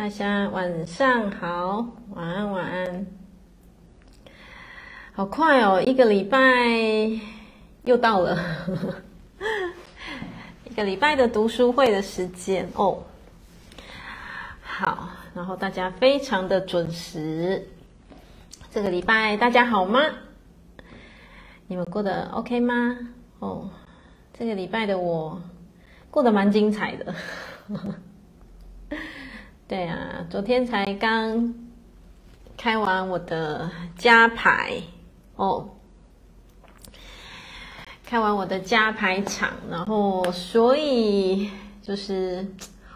大家晚上好，晚安晚安。好快哦，一个礼拜又到了，一个礼拜的读书会的时间哦。好，然后大家非常的准时。这个礼拜大家好吗？你们过得 OK 吗？哦，这个礼拜的我过得蛮精彩的。对啊，昨天才刚开完我的加排哦，开完我的加排场，然后所以就是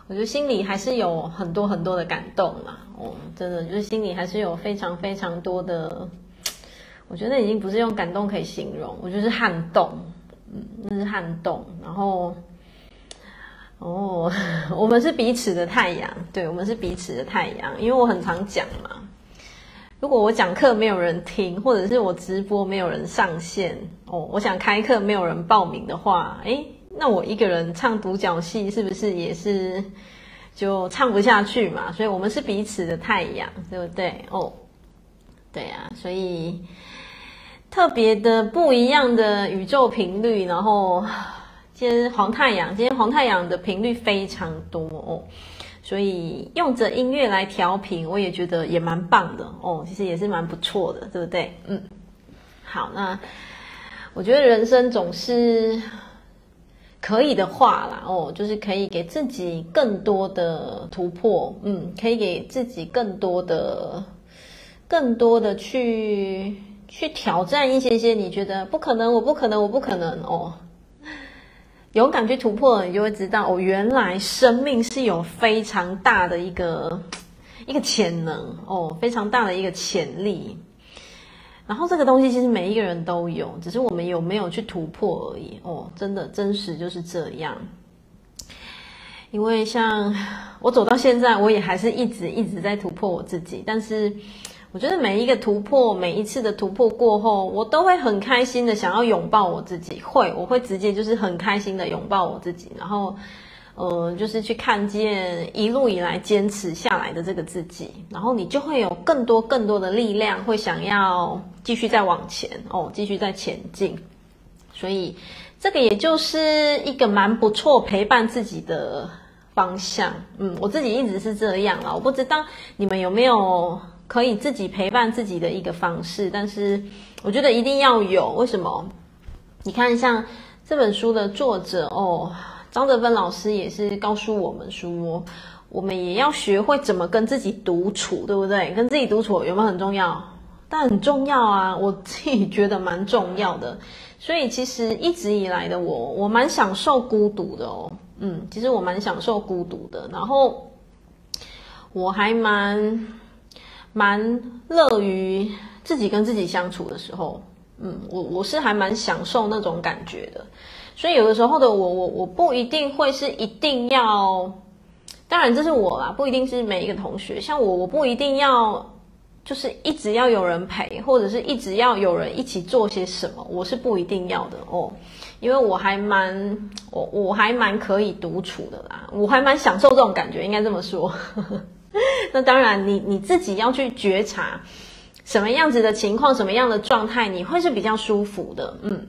我觉得心里还是有很多很多的感动嘛，哦，真的就是心里还是有非常非常多的，我觉得已经不是用感动可以形容，我就是撼动，嗯，那是撼动，然后。哦，我们是彼此的太阳，对，我们是彼此的太阳。因为我很常讲嘛，如果我讲课没有人听，或者是我直播没有人上线，哦，我想开课没有人报名的话，诶，那我一个人唱独角戏是不是也是就唱不下去嘛？所以我们是彼此的太阳，对不对？哦，对啊，所以特别的不一样的宇宙频率，然后。今天黄太阳，今天黄太阳的频率非常多哦，所以用着音乐来调频，我也觉得也蛮棒的哦，其实也是蛮不错的，对不对？嗯，好，那我觉得人生总是可以的话啦，哦，就是可以给自己更多的突破，嗯，可以给自己更多的、更多的去去挑战一些些你觉得不可能，我不可能，我不可能哦。勇敢去突破，你就会知道哦，原来生命是有非常大的一个一个潜能哦，非常大的一个潜力。然后这个东西其实每一个人都有，只是我们有没有去突破而已哦。真的，真实就是这样。因为像 我走到现在，我也还是一直一直在突破我自己，但是。我觉得每一个突破，每一次的突破过后，我都会很开心的想要拥抱我自己。会，我会直接就是很开心的拥抱我自己，然后，呃，就是去看见一路以来坚持下来的这个自己，然后你就会有更多更多的力量，会想要继续再往前哦，继续再前进。所以，这个也就是一个蛮不错陪伴自己的方向。嗯，我自己一直是这样啦，我不知道你们有没有。可以自己陪伴自己的一个方式，但是我觉得一定要有。为什么？你看，像这本书的作者哦，张德芬老师也是告诉我们说，我们也要学会怎么跟自己独处，对不对？跟自己独处有没有很重要？但很重要啊，我自己觉得蛮重要的。所以其实一直以来的我，我蛮享受孤独的哦。嗯，其实我蛮享受孤独的，然后我还蛮。蛮乐于自己跟自己相处的时候，嗯，我我是还蛮享受那种感觉的，所以有的时候的我，我我不一定会是一定要，当然这是我啦，不一定是每一个同学，像我，我不一定要就是一直要有人陪，或者是一直要有人一起做些什么，我是不一定要的哦，因为我还蛮我我还蛮可以独处的啦，我还蛮享受这种感觉，应该这么说。那当然你，你自己要去觉察什么样子的情况，什么样的状态，你会是比较舒服的。嗯，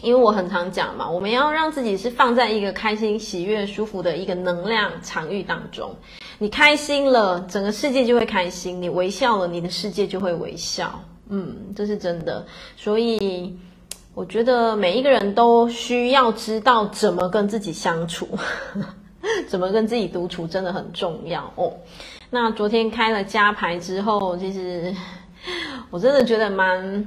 因为我很常讲嘛，我们要让自己是放在一个开心、喜悦、舒服的一个能量场域当中。你开心了，整个世界就会开心；你微笑了，你的世界就会微笑。嗯，这是真的。所以，我觉得每一个人都需要知道怎么跟自己相处。怎么跟自己独处真的很重要哦。那昨天开了加牌之后，其实 我真的觉得蛮……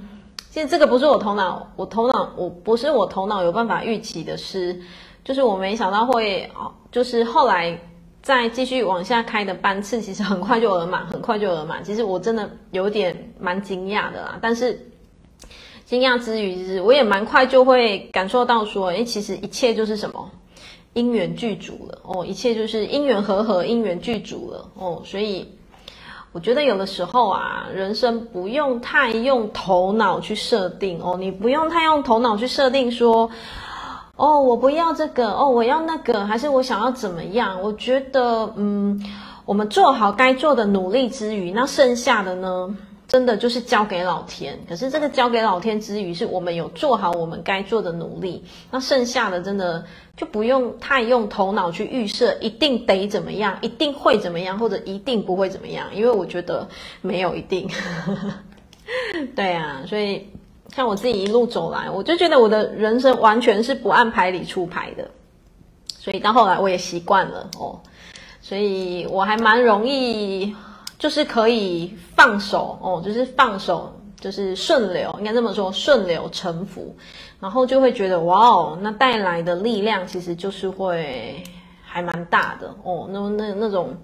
其实这个不是我头脑，我头脑我不是我头脑有办法预期的事，就是我没想到会哦，就是后来再继续往下开的班次，其实很快就额满，很快就额满。其实我真的有点蛮惊讶的啦，但是惊讶之余，其实我也蛮快就会感受到说，诶，其实一切就是什么？因缘具足了哦，一切就是因缘和合，因缘具足了哦，所以我觉得有的时候啊，人生不用太用头脑去设定哦，你不用太用头脑去设定说，哦，我不要这个，哦，我要那个，还是我想要怎么样？我觉得，嗯，我们做好该做的努力之余，那剩下的呢，真的就是交给老天。可是这个交给老天之余，是我们有做好我们该做的努力，那剩下的真的就不用太用头脑去预设，一定得怎么样，一定会怎么样，或者一定不会怎么样，因为我觉得没有一定。对啊，所以像我自己一路走来，我就觉得我的人生完全是不按牌理出牌的，所以到后来我也习惯了哦。所以我还蛮容易，就是可以放手哦，就是放手，就是顺流，应该这么说，顺流成福，然后就会觉得哇哦，那带来的力量其实就是会还蛮大的哦，那那那种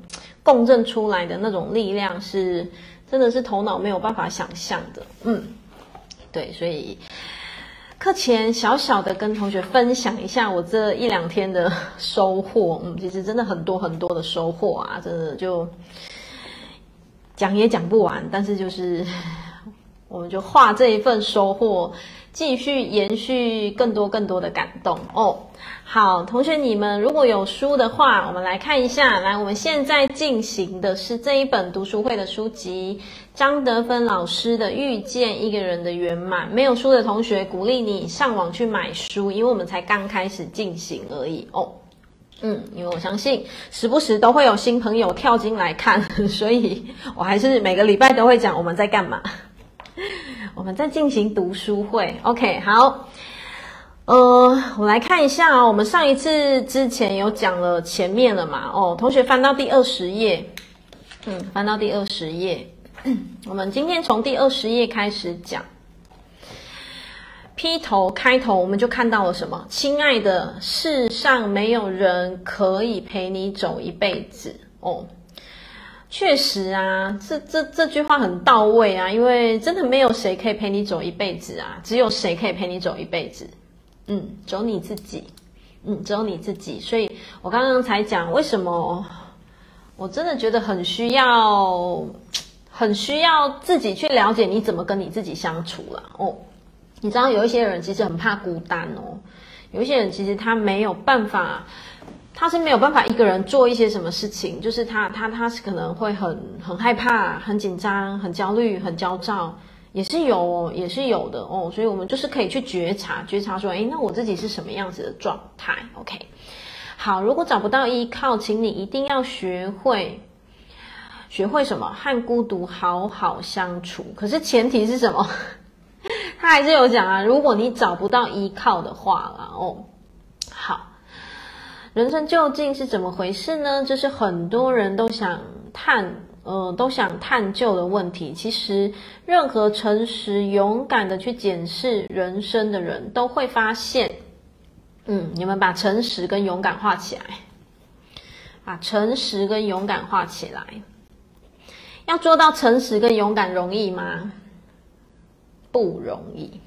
共振出来的那种力量是真的是头脑没有办法想象的，嗯，对，所以。课前小小的跟同学分享一下我这一两天的收获，嗯，其实真的很多很多的收获啊，真的就讲也讲不完，但是就是 我们就画这一份收获，继续延续更多更多的感动哦。好，同学你们如果有书的话，我们来看一下。来，我们现在进行的是这一本读书会的书籍，张德芬老师的《遇见一个人的圆满》。没有书的同学，鼓励你上网去买书，因为我们才刚开始进行而已哦。嗯，因为我相信时不时都会有新朋友跳进来看，所以我还是每个礼拜都会讲我们在干嘛。我们在进行读书会，OK，好。呃，我来看一下哦。我们上一次之前有讲了前面了嘛？哦，同学翻到第二十页，嗯，翻到第二十页。我们今天从第二十页开始讲。劈头开头我们就看到了什么？亲爱的，世上没有人可以陪你走一辈子哦。确实啊，这这这句话很到位啊，因为真的没有谁可以陪你走一辈子啊，只有谁可以陪你走一辈子。嗯，只有你自己，嗯，只有你自己。所以我刚刚才讲，为什么我真的觉得很需要，很需要自己去了解你怎么跟你自己相处了哦。你知道有一些人其实很怕孤单哦，有一些人其实他没有办法，他是没有办法一个人做一些什么事情，就是他他他是可能会很很害怕、很紧张、很焦虑、很焦躁。也是有，也是有的哦，所以我们就是可以去觉察，觉察说，诶，那我自己是什么样子的状态？OK，好，如果找不到依靠，请你一定要学会，学会什么？和孤独好好相处。可是前提是什么？他还是有讲啊，如果你找不到依靠的话啦，哦，好，人生究竟是怎么回事呢？这是很多人都想探。呃，都想探究的问题，其实任何诚实、勇敢的去检视人生的人都会发现，嗯，你们把诚实跟勇敢画起来，把诚实跟勇敢画起来，要做到诚实跟勇敢容易吗？不容易，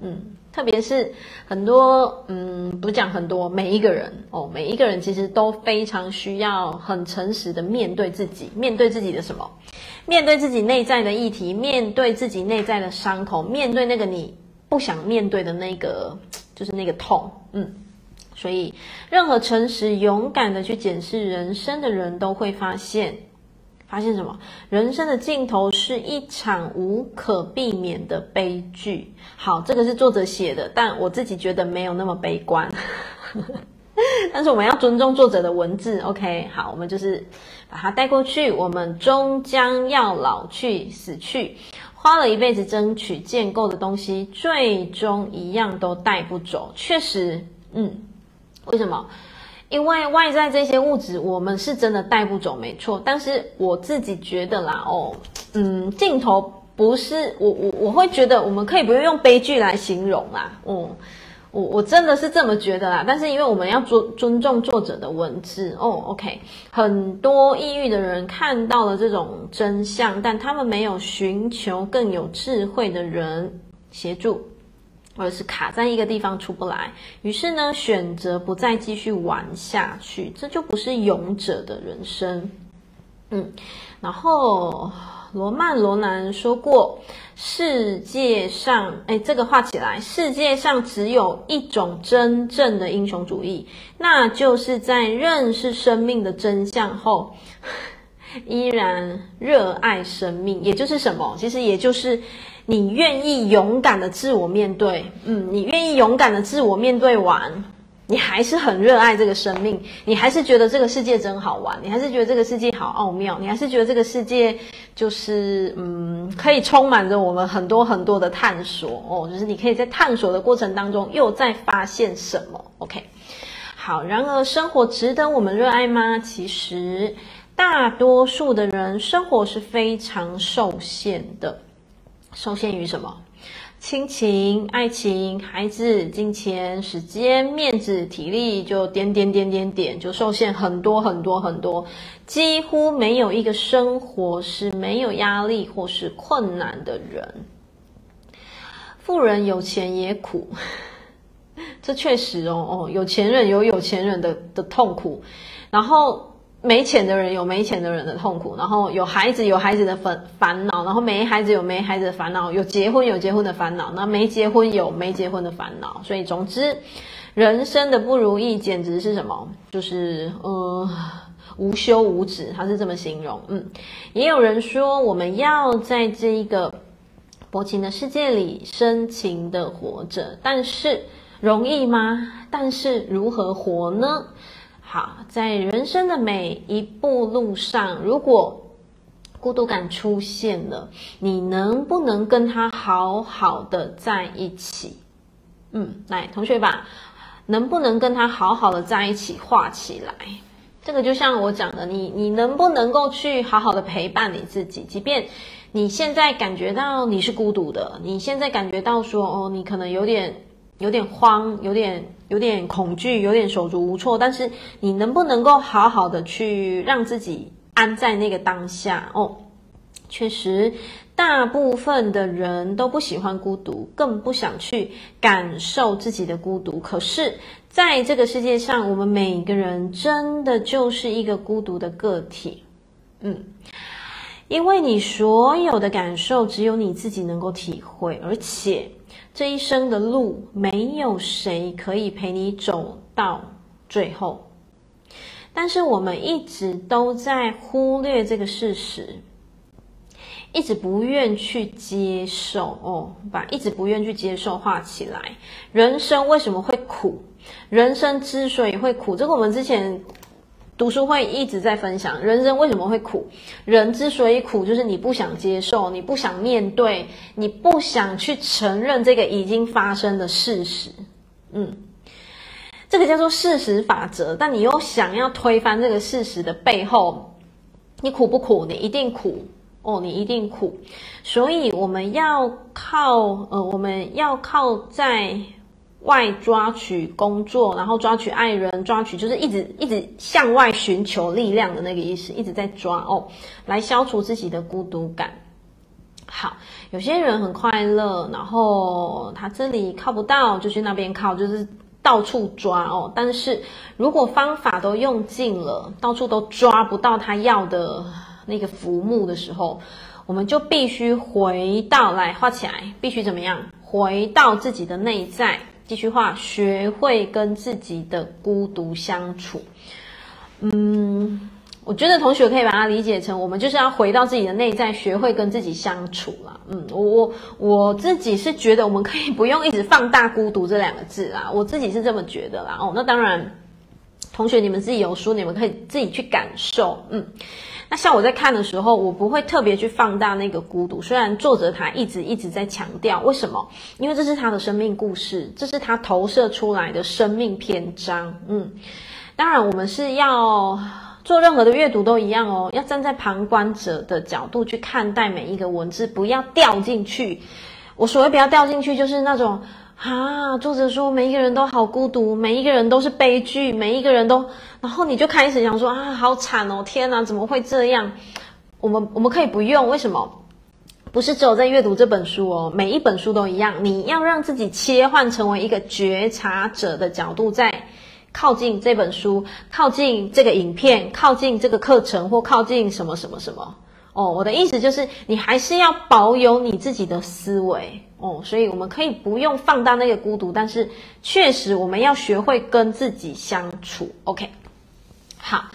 嗯。特别是很多，嗯，不讲很多，每一个人哦，每一个人其实都非常需要很诚实的面对自己，面对自己的什么？面对自己内在的议题，面对自己内在的伤口，面对那个你不想面对的那个，就是那个痛，嗯。所以，任何诚实、勇敢的去检视人生的人都会发现。发现什么？人生的尽头是一场无可避免的悲剧。好，这个是作者写的，但我自己觉得没有那么悲观。但是我们要尊重作者的文字，OK？好，我们就是把它带过去。我们终将要老去、死去，花了一辈子争取建构的东西，最终一样都带不走。确实，嗯，为什么？因为外在这些物质，我们是真的带不走，没错。但是我自己觉得啦，哦，嗯，镜头不是我，我我会觉得我们可以不用用悲剧来形容啦，哦，我我真的是这么觉得啦。但是因为我们要尊尊重作者的文字，哦，OK，很多抑郁的人看到了这种真相，但他们没有寻求更有智慧的人协助。或者是卡在一个地方出不来，于是呢，选择不再继续玩下去，这就不是勇者的人生。嗯，然后罗曼·罗兰说过，世界上，哎，这个画起来，世界上只有一种真正的英雄主义，那就是在认识生命的真相后，依然热爱生命，也就是什么？其实也就是你愿意勇敢的自我面对，嗯，你愿意勇敢的自我面对完。你还是很热爱这个生命，你还是觉得这个世界真好玩，你还是觉得这个世界好奥妙，你还是觉得这个世界就是嗯，可以充满着我们很多很多的探索哦，就是你可以在探索的过程当中又在发现什么？OK，好，然而生活值得我们热爱吗？其实大多数的人生活是非常受限的，受限于什么？亲情、爱情、孩子、金钱、时间、面子、体力，就点点点点点，就受限很多很多很多，几乎没有一个生活是没有压力或是困难的人。富人有钱也苦，这确实哦哦，有钱人有有钱人的的痛苦，然后。没钱的人有没钱的人的痛苦，然后有孩子有孩子的烦烦恼，然后没孩子有没孩子的烦恼，有结婚有结婚的烦恼，那没结婚有没结婚的烦恼。所以总之，人生的不如意简直是什么？就是呃无休无止，他是这么形容。嗯，也有人说我们要在这一个薄情的世界里深情的活着，但是容易吗？但是如何活呢？好，在人生的每一步路上，如果孤独感出现了，你能不能跟他好好的在一起？嗯，来，同学把能不能跟他好好的在一起画起来。这个就像我讲的，你你能不能够去好好的陪伴你自己？即便你现在感觉到你是孤独的，你现在感觉到说哦，你可能有点有点慌，有点。有点恐惧，有点手足无措，但是你能不能够好好的去让自己安在那个当下？哦，确实，大部分的人都不喜欢孤独，更不想去感受自己的孤独。可是，在这个世界上，我们每个人真的就是一个孤独的个体。嗯，因为你所有的感受，只有你自己能够体会，而且。这一生的路，没有谁可以陪你走到最后。但是我们一直都在忽略这个事实，一直不愿去接受哦，把一直不愿去接受画起来。人生为什么会苦？人生之所以会苦，这个我们之前。读书会一直在分享人生为什么会苦，人之所以苦，就是你不想接受，你不想面对，你不想去承认这个已经发生的事实。嗯，这个叫做事实法则。但你又想要推翻这个事实的背后，你苦不苦？你一定苦哦，你一定苦。所以我们要靠呃，我们要靠在。外抓取工作，然后抓取爱人，抓取就是一直一直向外寻求力量的那个意思，一直在抓哦，来消除自己的孤独感。好，有些人很快乐，然后他这里靠不到，就去那边靠，就是到处抓哦。但是如果方法都用尽了，到处都抓不到他要的那个浮木的时候，我们就必须回到来画起来，必须怎么样？回到自己的内在。继续画，学会跟自己的孤独相处。嗯，我觉得同学可以把它理解成，我们就是要回到自己的内在，学会跟自己相处啦。嗯，我我我自己是觉得，我们可以不用一直放大“孤独”这两个字啦。我自己是这么觉得啦。哦，那当然，同学你们自己有书，你们可以自己去感受。嗯。那像我在看的时候，我不会特别去放大那个孤独。虽然作者他一直一直在强调，为什么？因为这是他的生命故事，这是他投射出来的生命篇章。嗯，当然我们是要做任何的阅读都一样哦，要站在旁观者的角度去看待每一个文字，不要掉进去。我所谓不要掉进去，就是那种。啊，作者说每一个人都好孤独，每一个人都是悲剧，每一个人都，然后你就开始想说啊，好惨哦，天哪，怎么会这样？我们我们可以不用，为什么？不是只有在阅读这本书哦，每一本书都一样，你要让自己切换成为一个觉察者的角度，在靠近这本书，靠近这个影片，靠近这个课程，或靠近什么什么什么。哦，我的意思就是，你还是要保有你自己的思维哦，所以我们可以不用放大那个孤独，但是确实我们要学会跟自己相处。OK，好，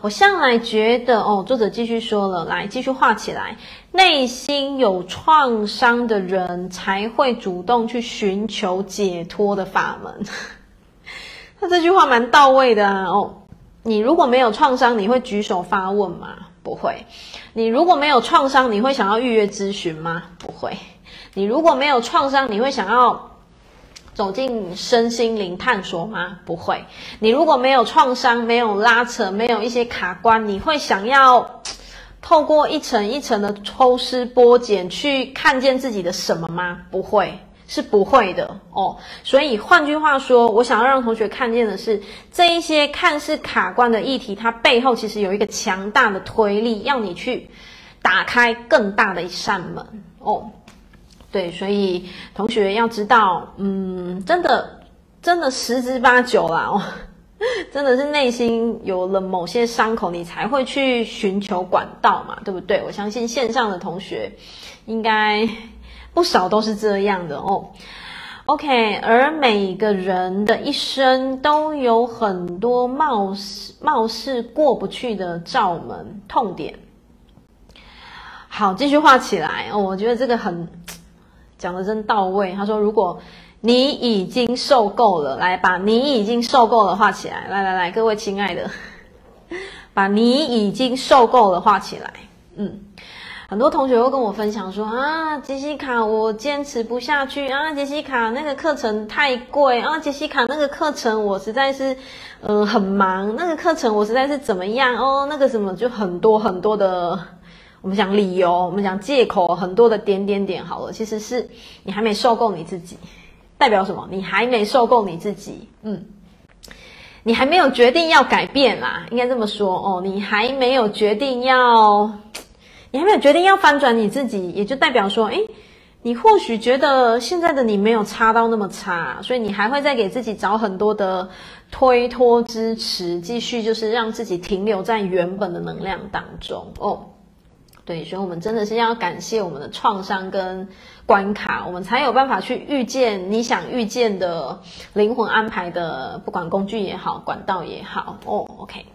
我向来觉得哦，作者继续说了，来继续画起来，内心有创伤的人才会主动去寻求解脱的法门。他这句话蛮到位的啊！哦，你如果没有创伤，你会举手发问吗？不会。你如果没有创伤，你会想要预约咨询吗？不会。你如果没有创伤，你会想要走进身心灵探索吗？不会。你如果没有创伤，没有拉扯，没有一些卡关，你会想要透过一层一层的抽丝剥茧去看见自己的什么吗？不会，是不会的哦。所以换句话说，我想要让同学看见的是，这一些看似卡关的议题，它背后其实有一个强大的推力，要你去打开更大的一扇门哦。对，所以同学要知道，嗯，真的，真的十之八九啦，哦，真的是内心有了某些伤口，你才会去寻求管道嘛，对不对？我相信线上的同学应该不少都是这样的哦。OK，而每个人的一生都有很多貌似貌似过不去的罩门、痛点。好，继续画起来哦，我觉得这个很。讲得真到位。他说：“如果你已经受够了，来把你已经受够了画起来。来来来，各位亲爱的，把你已经受够了画起来。嗯，很多同学会跟我分享说啊，杰西卡，我坚持不下去啊，杰西卡那个课程太贵啊，杰西卡那个课程我实在是嗯、很忙，那个课程我实在是怎么样哦，那个什么就很多很多的。”我们讲理由，我们讲借口，很多的点点点。好了，其实是你还没受够你自己，代表什么？你还没受够你自己。嗯，你还没有决定要改变啦，应该这么说哦。你还没有决定要，你还没有决定要翻转你自己，也就代表说，诶，你或许觉得现在的你没有差到那么差，所以你还会再给自己找很多的推脱支持，继续就是让自己停留在原本的能量当中哦。对，所以我们真的是要感谢我们的创伤跟关卡，我们才有办法去遇见你想遇见的灵魂安排的，不管工具也好，管道也好。哦，OK，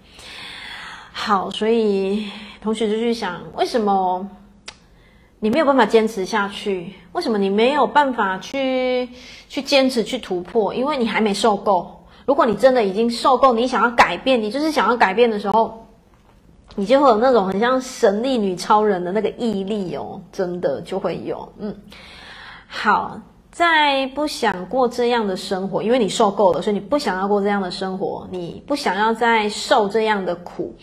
好，所以同学就去想，为什么你没有办法坚持下去？为什么你没有办法去去坚持去突破？因为你还没受够。如果你真的已经受够，你想要改变，你就是想要改变的时候。你就会有那种很像神力女超人的那个毅力哦，真的就会有。嗯，好，在不想过这样的生活，因为你受够了，所以你不想要过这样的生活，你不想要再受这样的苦。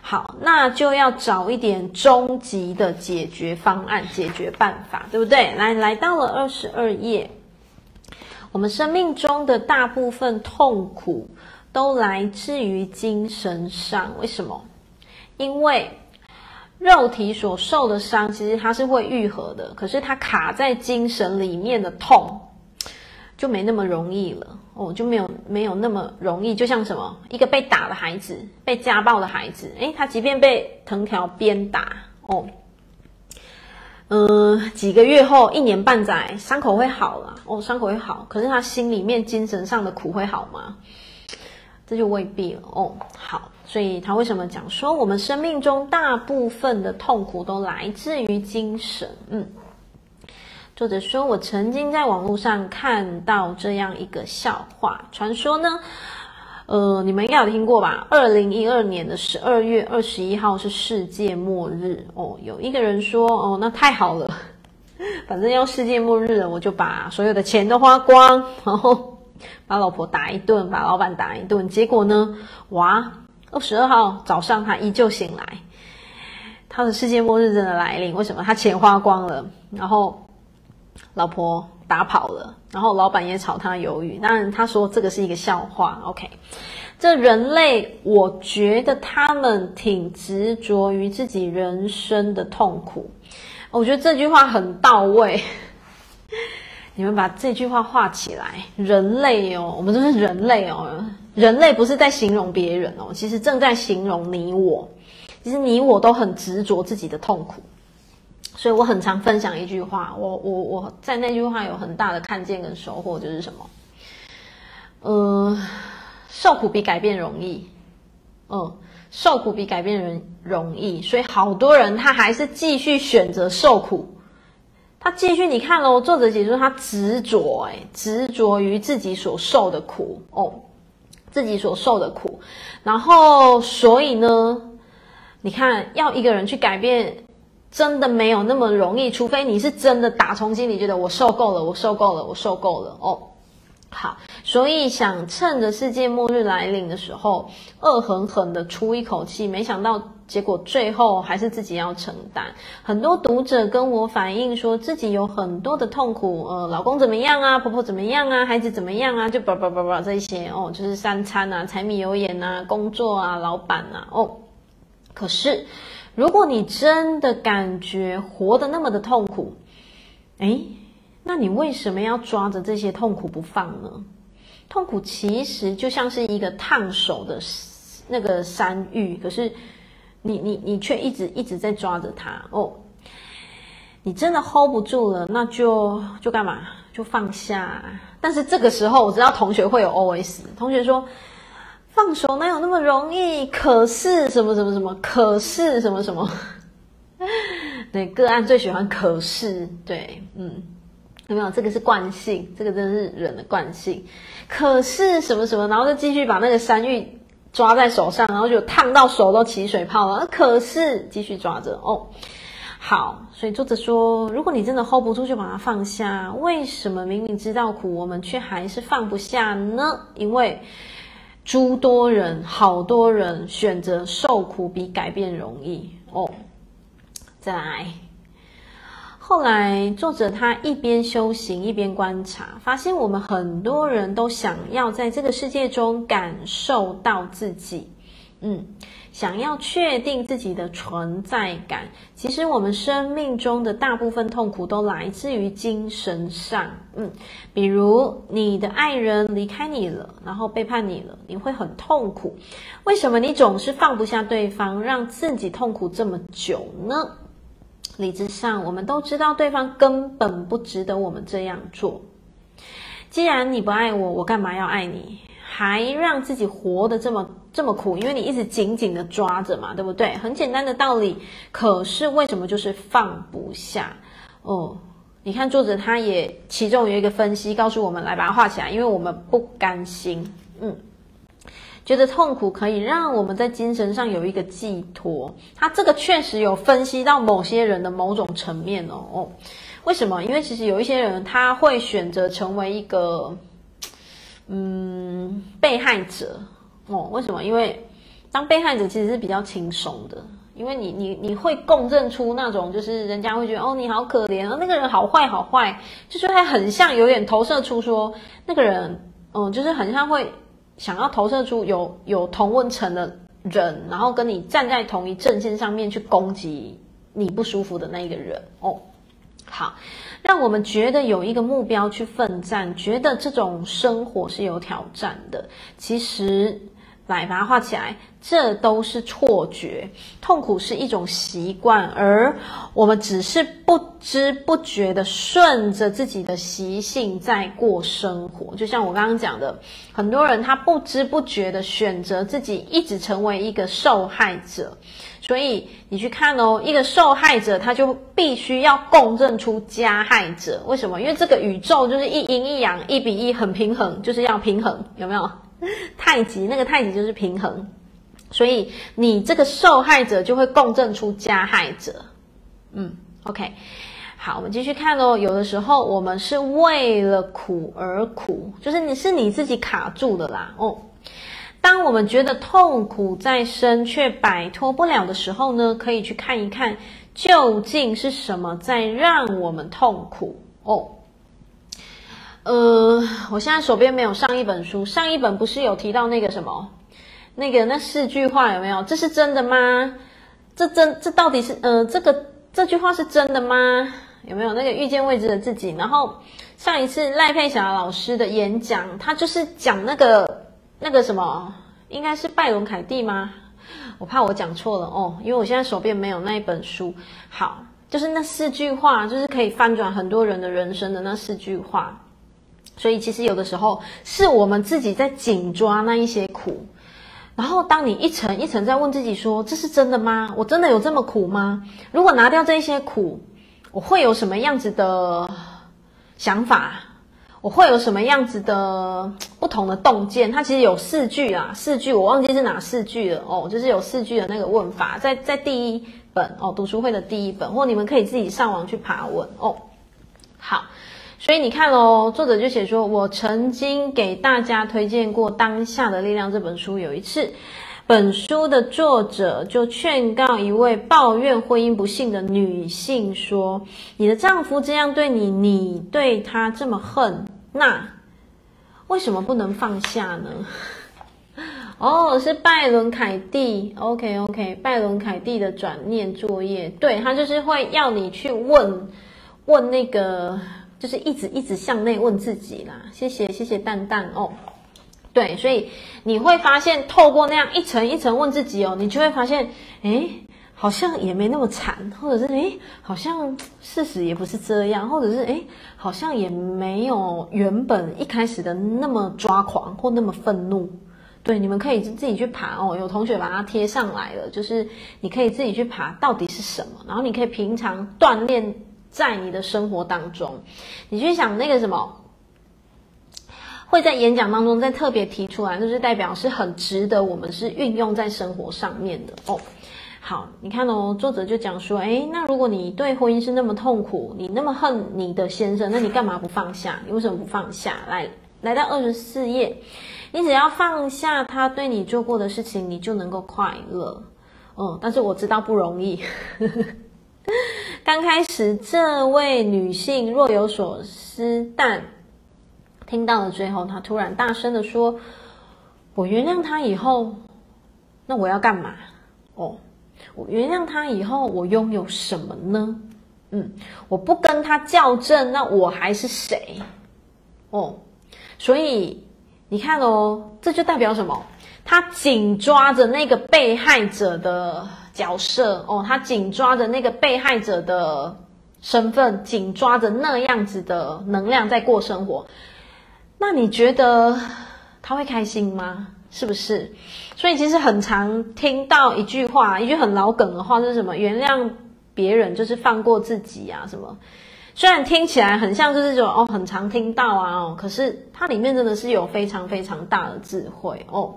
好，那就要找一点终极的解决方案、解决办法，对不对？来，来到了二十二页，我们生命中的大部分痛苦都来自于精神上，为什么？因为肉体所受的伤，其实它是会愈合的，可是它卡在精神里面的痛，就没那么容易了哦，就没有没有那么容易。就像什么，一个被打的孩子，被家暴的孩子，诶，他即便被藤条鞭打哦，嗯、几个月后，一年半载，伤口会好了哦，伤口会好，可是他心里面精神上的苦会好吗？这就未必了哦。好。所以他为什么讲说我们生命中大部分的痛苦都来自于精神？嗯，作者说，我曾经在网络上看到这样一个笑话，传说呢，呃，你们应该有听过吧？二零一二年的十二月二十一号是世界末日哦。有一个人说，哦，那太好了，反正要世界末日了，我就把所有的钱都花光，然后把老婆打一顿，把老板打一顿。结果呢，哇！二十二号早上，他依旧醒来，他的世界末日真的来临。为什么？他钱花光了，然后老婆打跑了，然后老板也炒他鱿鱼。当然，他说这个是一个笑话。OK，这人类，我觉得他们挺执着于自己人生的痛苦。我觉得这句话很到位。你们把这句话画起来，人类哦，我们都是人类哦。人类不是在形容别人哦，其实正在形容你我。其实你我都很执着自己的痛苦，所以我很常分享一句话，我我我在那句话有很大的看见跟收获，就是什么？呃，受苦比改变容易。嗯，受苦比改变人容易，所以好多人他还是继续选择受苦。他继续，你看喽，作者解说他执着，哎，执着于自己所受的苦哦，自己所受的苦，然后所以呢，你看要一个人去改变，真的没有那么容易，除非你是真的打从心里觉得我受够了，我受够了，我受够了哦。好，所以想趁着世界末日来临的时候，恶狠狠的出一口气，没想到结果最后还是自己要承担。很多读者跟我反映说，自己有很多的痛苦，呃，老公怎么样啊，婆婆怎么样啊，孩子怎么样啊，就叭叭叭叭这些哦，就是三餐啊，柴米油盐啊，工作啊，老板啊，哦。可是，如果你真的感觉活得那么的痛苦，诶那你为什么要抓着这些痛苦不放呢？痛苦其实就像是一个烫手的那个山芋，可是你你你却一直一直在抓着它哦。你真的 hold 不住了，那就就干嘛？就放下。但是这个时候，我知道同学会有 OS，同学说放手哪有那么容易？可是什么什么什么？可是什么什么？对，个案最喜欢可是，对，嗯。有没有？这个是惯性，这个真的是人的惯性。可是什么什么，然后就继续把那个山芋抓在手上，然后就烫到手都起水泡了。可是继续抓着哦。好，所以作者说，如果你真的 hold 不住，就把它放下。为什么明明知道苦，我们却还是放不下呢？因为诸多人，好多人选择受苦比改变容易哦。再来。后来，作者他一边修行一边观察，发现我们很多人都想要在这个世界中感受到自己，嗯，想要确定自己的存在感。其实，我们生命中的大部分痛苦都来自于精神上，嗯，比如你的爱人离开你了，然后背叛你了，你会很痛苦。为什么你总是放不下对方，让自己痛苦这么久呢？理智上，我们都知道对方根本不值得我们这样做。既然你不爱我，我干嘛要爱你？还让自己活得这么这么苦？因为你一直紧紧的抓着嘛，对不对？很简单的道理，可是为什么就是放不下？哦，你看作者他也其中有一个分析告诉我们，来把它画起来，因为我们不甘心。嗯。觉得痛苦可以让我们在精神上有一个寄托，他这个确实有分析到某些人的某种层面哦。哦，为什么？因为其实有一些人他会选择成为一个嗯被害者哦。为什么？因为当被害者其实是比较轻松的，因为你你你会共振出那种就是人家会觉得哦，你好可怜啊，那个人好坏好坏，就是他很像有点投射出说那个人嗯，就是很像会。想要投射出有有同温层的人，然后跟你站在同一阵线上面去攻击你不舒服的那一个人哦。好，让我们觉得有一个目标去奋战，觉得这种生活是有挑战的。其实。来，把它画起来。这都是错觉，痛苦是一种习惯，而我们只是不知不觉的顺着自己的习性在过生活。就像我刚刚讲的，很多人他不知不觉的选择自己一直成为一个受害者。所以你去看哦，一个受害者他就必须要共振出加害者。为什么？因为这个宇宙就是一阴一阳，一比一很平衡，就是要平衡，有没有？太极，那个太极就是平衡，所以你这个受害者就会共振出加害者。嗯，OK，好，我们继续看哦。有的时候我们是为了苦而苦，就是你是你自己卡住的啦。哦，当我们觉得痛苦在身却摆脱不了的时候呢，可以去看一看究竟是什么在让我们痛苦哦。呃，我现在手边没有上一本书，上一本不是有提到那个什么，那个那四句话有没有？这是真的吗？这真这到底是呃这个这句话是真的吗？有没有那个遇见未知的自己？然后上一次赖佩霞老师的演讲，他就是讲那个那个什么，应该是拜伦凯蒂吗？我怕我讲错了哦，因为我现在手边没有那一本书。好，就是那四句话，就是可以翻转很多人的人生的那四句话。所以其实有的时候是我们自己在紧抓那一些苦，然后当你一层一层在问自己说：“这是真的吗？我真的有这么苦吗？如果拿掉这些苦，我会有什么样子的想法？我会有什么样子的不同的洞见？”它其实有四句啊，四句我忘记是哪四句了哦，就是有四句的那个问法，在在第一本哦，读书会的第一本，或你们可以自己上网去爬文哦。好。所以你看哦，作者就写说，我曾经给大家推荐过《当下的力量》这本书。有一次，本书的作者就劝告一位抱怨婚姻不幸的女性说：“你的丈夫这样对你，你对他这么恨，那为什么不能放下呢？” 哦，是拜伦凯蒂，OK OK，拜伦凯蒂的转念作业，对，他就是会要你去问问那个。就是一直一直向内问自己啦，谢谢谢谢蛋蛋哦，对，所以你会发现透过那样一层一层问自己哦，你就会发现，诶，好像也没那么惨，或者是诶，好像事实也不是这样，或者是诶，好像也没有原本一开始的那么抓狂或那么愤怒。对，你们可以自己去爬哦，有同学把它贴上来了，就是你可以自己去爬到底是什么，然后你可以平常锻炼。在你的生活当中，你去想那个什么，会在演讲当中再特别提出来，就是代表是很值得我们是运用在生活上面的哦。好，你看哦，作者就讲说，诶，那如果你对婚姻是那么痛苦，你那么恨你的先生，那你干嘛不放下？你为什么不放下？来，来到二十四页，你只要放下他对你做过的事情，你就能够快乐。哦，但是我知道不容易。刚开始，这位女性若有所思，但听到了最后，她突然大声的说：“我原谅他以后，那我要干嘛？哦，我原谅他以后，我拥有什么呢？嗯，我不跟他较真，那我还是谁？哦，所以你看哦，这就代表什么？他紧抓着那个被害者的。”角色哦，他紧抓着那个被害者的身份，紧抓着那样子的能量在过生活。那你觉得他会开心吗？是不是？所以其实很常听到一句话，一句很老梗的话是什么？原谅别人就是放过自己啊？什么？虽然听起来很像就是这种哦，很常听到啊哦，可是它里面真的是有非常非常大的智慧哦。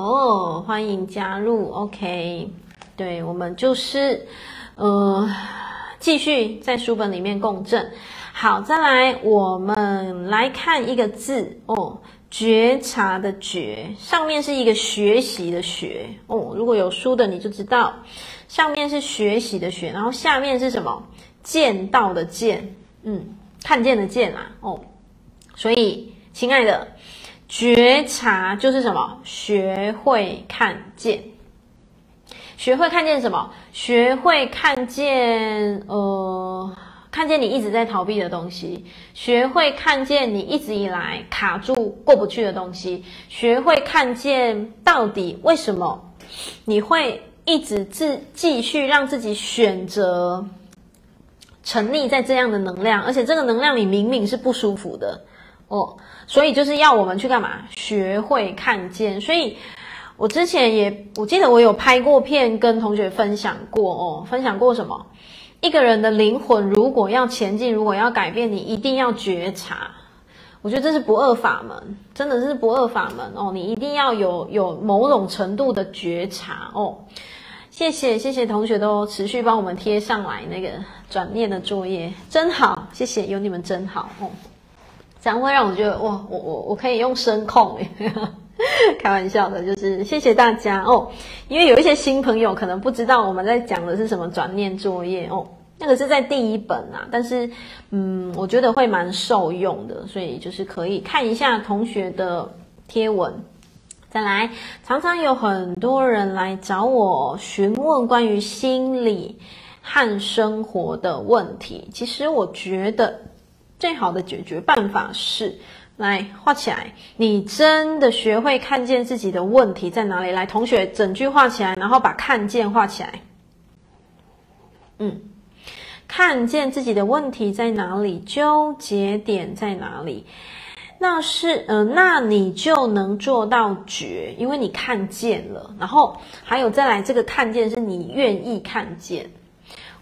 哦，欢迎加入，OK，对，我们就是，呃，继续在书本里面共振。好，再来，我们来看一个字哦，觉察的觉，上面是一个学习的学哦。如果有书的你就知道，上面是学习的学，然后下面是什么？见到的见，嗯，看见的见啊，哦，所以，亲爱的。觉察就是什么？学会看见，学会看见什么？学会看见，呃，看见你一直在逃避的东西，学会看见你一直以来卡住过不去的东西，学会看见到底为什么你会一直自继续让自己选择沉溺在这样的能量，而且这个能量里明明是不舒服的。哦，所以就是要我们去干嘛？学会看见。所以，我之前也，我记得我有拍过片，跟同学分享过哦，分享过什么？一个人的灵魂如果要前进，如果要改变，你一定要觉察。我觉得这是不二法门，真的是不二法门哦。你一定要有有某种程度的觉察哦。谢谢谢谢同学都持续帮我们贴上来那个转念的作业，真好，谢谢有你们真好哦。这样会让我觉得哇，我我我可以用声控诶，开玩笑的，就是谢谢大家哦。因为有一些新朋友可能不知道我们在讲的是什么转念作业哦，那个是在第一本啊，但是嗯，我觉得会蛮受用的，所以就是可以看一下同学的贴文。再来，常常有很多人来找我询问关于心理和生活的问题，其实我觉得。最好的解决办法是，来画起来。你真的学会看见自己的问题在哪里？来，同学，整句画起来，然后把看见画起来。嗯，看见自己的问题在哪里？纠结点在哪里？那是呃，那你就能做到觉，因为你看见了。然后还有再来这个看见，是你愿意看见。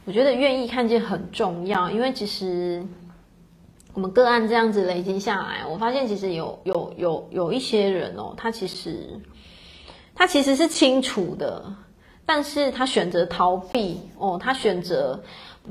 我觉得愿意看见很重要，因为其实我们个案这样子累积下来，我发现其实有有有有一些人哦，他其实他其实是清楚的，但是他选择逃避哦，他选择。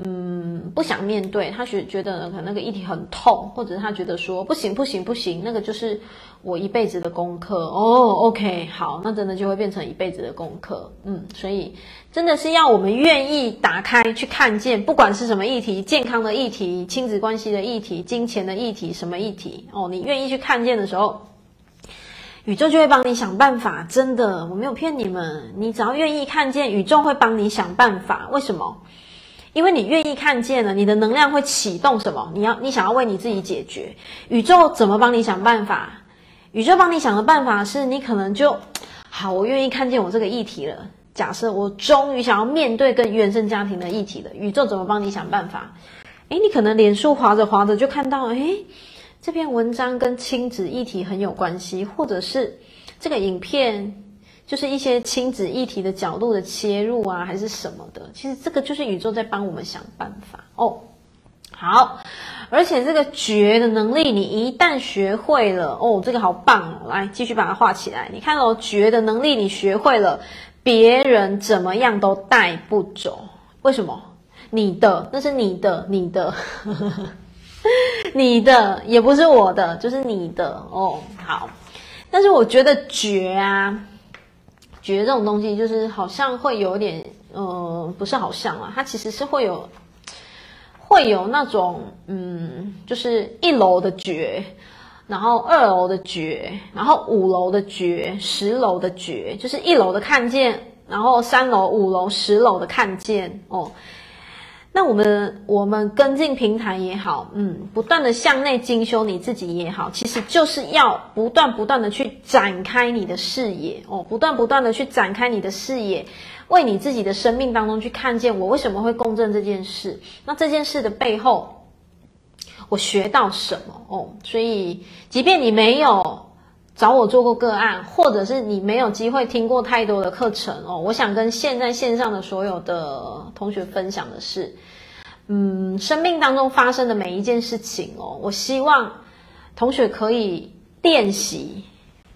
嗯，不想面对，他觉觉得可能那个议题很痛，或者他觉得说不行不行不行，那个就是我一辈子的功课哦。OK，好，那真的就会变成一辈子的功课。嗯，所以真的是要我们愿意打开去看见，不管是什么议题，健康的议题、亲子关系的议题、金钱的议题，什么议题哦，你愿意去看见的时候，宇宙就会帮你想办法。真的，我没有骗你们，你只要愿意看见，宇宙会帮你想办法。为什么？因为你愿意看见了，你的能量会启动什么？你要你想要为你自己解决，宇宙怎么帮你想办法？宇宙帮你想的办法是你可能就好，我愿意看见我这个议题了。假设我终于想要面对跟原生家庭的议题了，宇宙怎么帮你想办法？诶，你可能脸书滑着滑着就看到，诶，这篇文章跟亲子议题很有关系，或者是这个影片。就是一些亲子议题的角度的切入啊，还是什么的，其实这个就是宇宙在帮我们想办法哦。好，而且这个觉的能力，你一旦学会了哦，这个好棒哦！来继续把它画起来。你看哦，觉的能力你学会了，别人怎么样都带不走。为什么？你的那是你的，你的，你的也不是我的，就是你的哦。好，但是我觉得觉啊。觉这种东西就是好像会有点，呃，不是好像啊，它其实是会有，会有那种，嗯，就是一楼的觉，然后二楼的觉，然后五楼的觉，十楼的觉，就是一楼的看见，然后三楼、五楼、十楼的看见哦。那我们我们跟进平台也好，嗯，不断的向内精修你自己也好，其实就是要不断不断的去展开你的视野哦，不断不断的去展开你的视野，为你自己的生命当中去看见我为什么会共振这件事，那这件事的背后，我学到什么哦？所以，即便你没有。找我做过个案，或者是你没有机会听过太多的课程哦。我想跟现在线上的所有的同学分享的是，嗯，生命当中发生的每一件事情哦，我希望同学可以练习，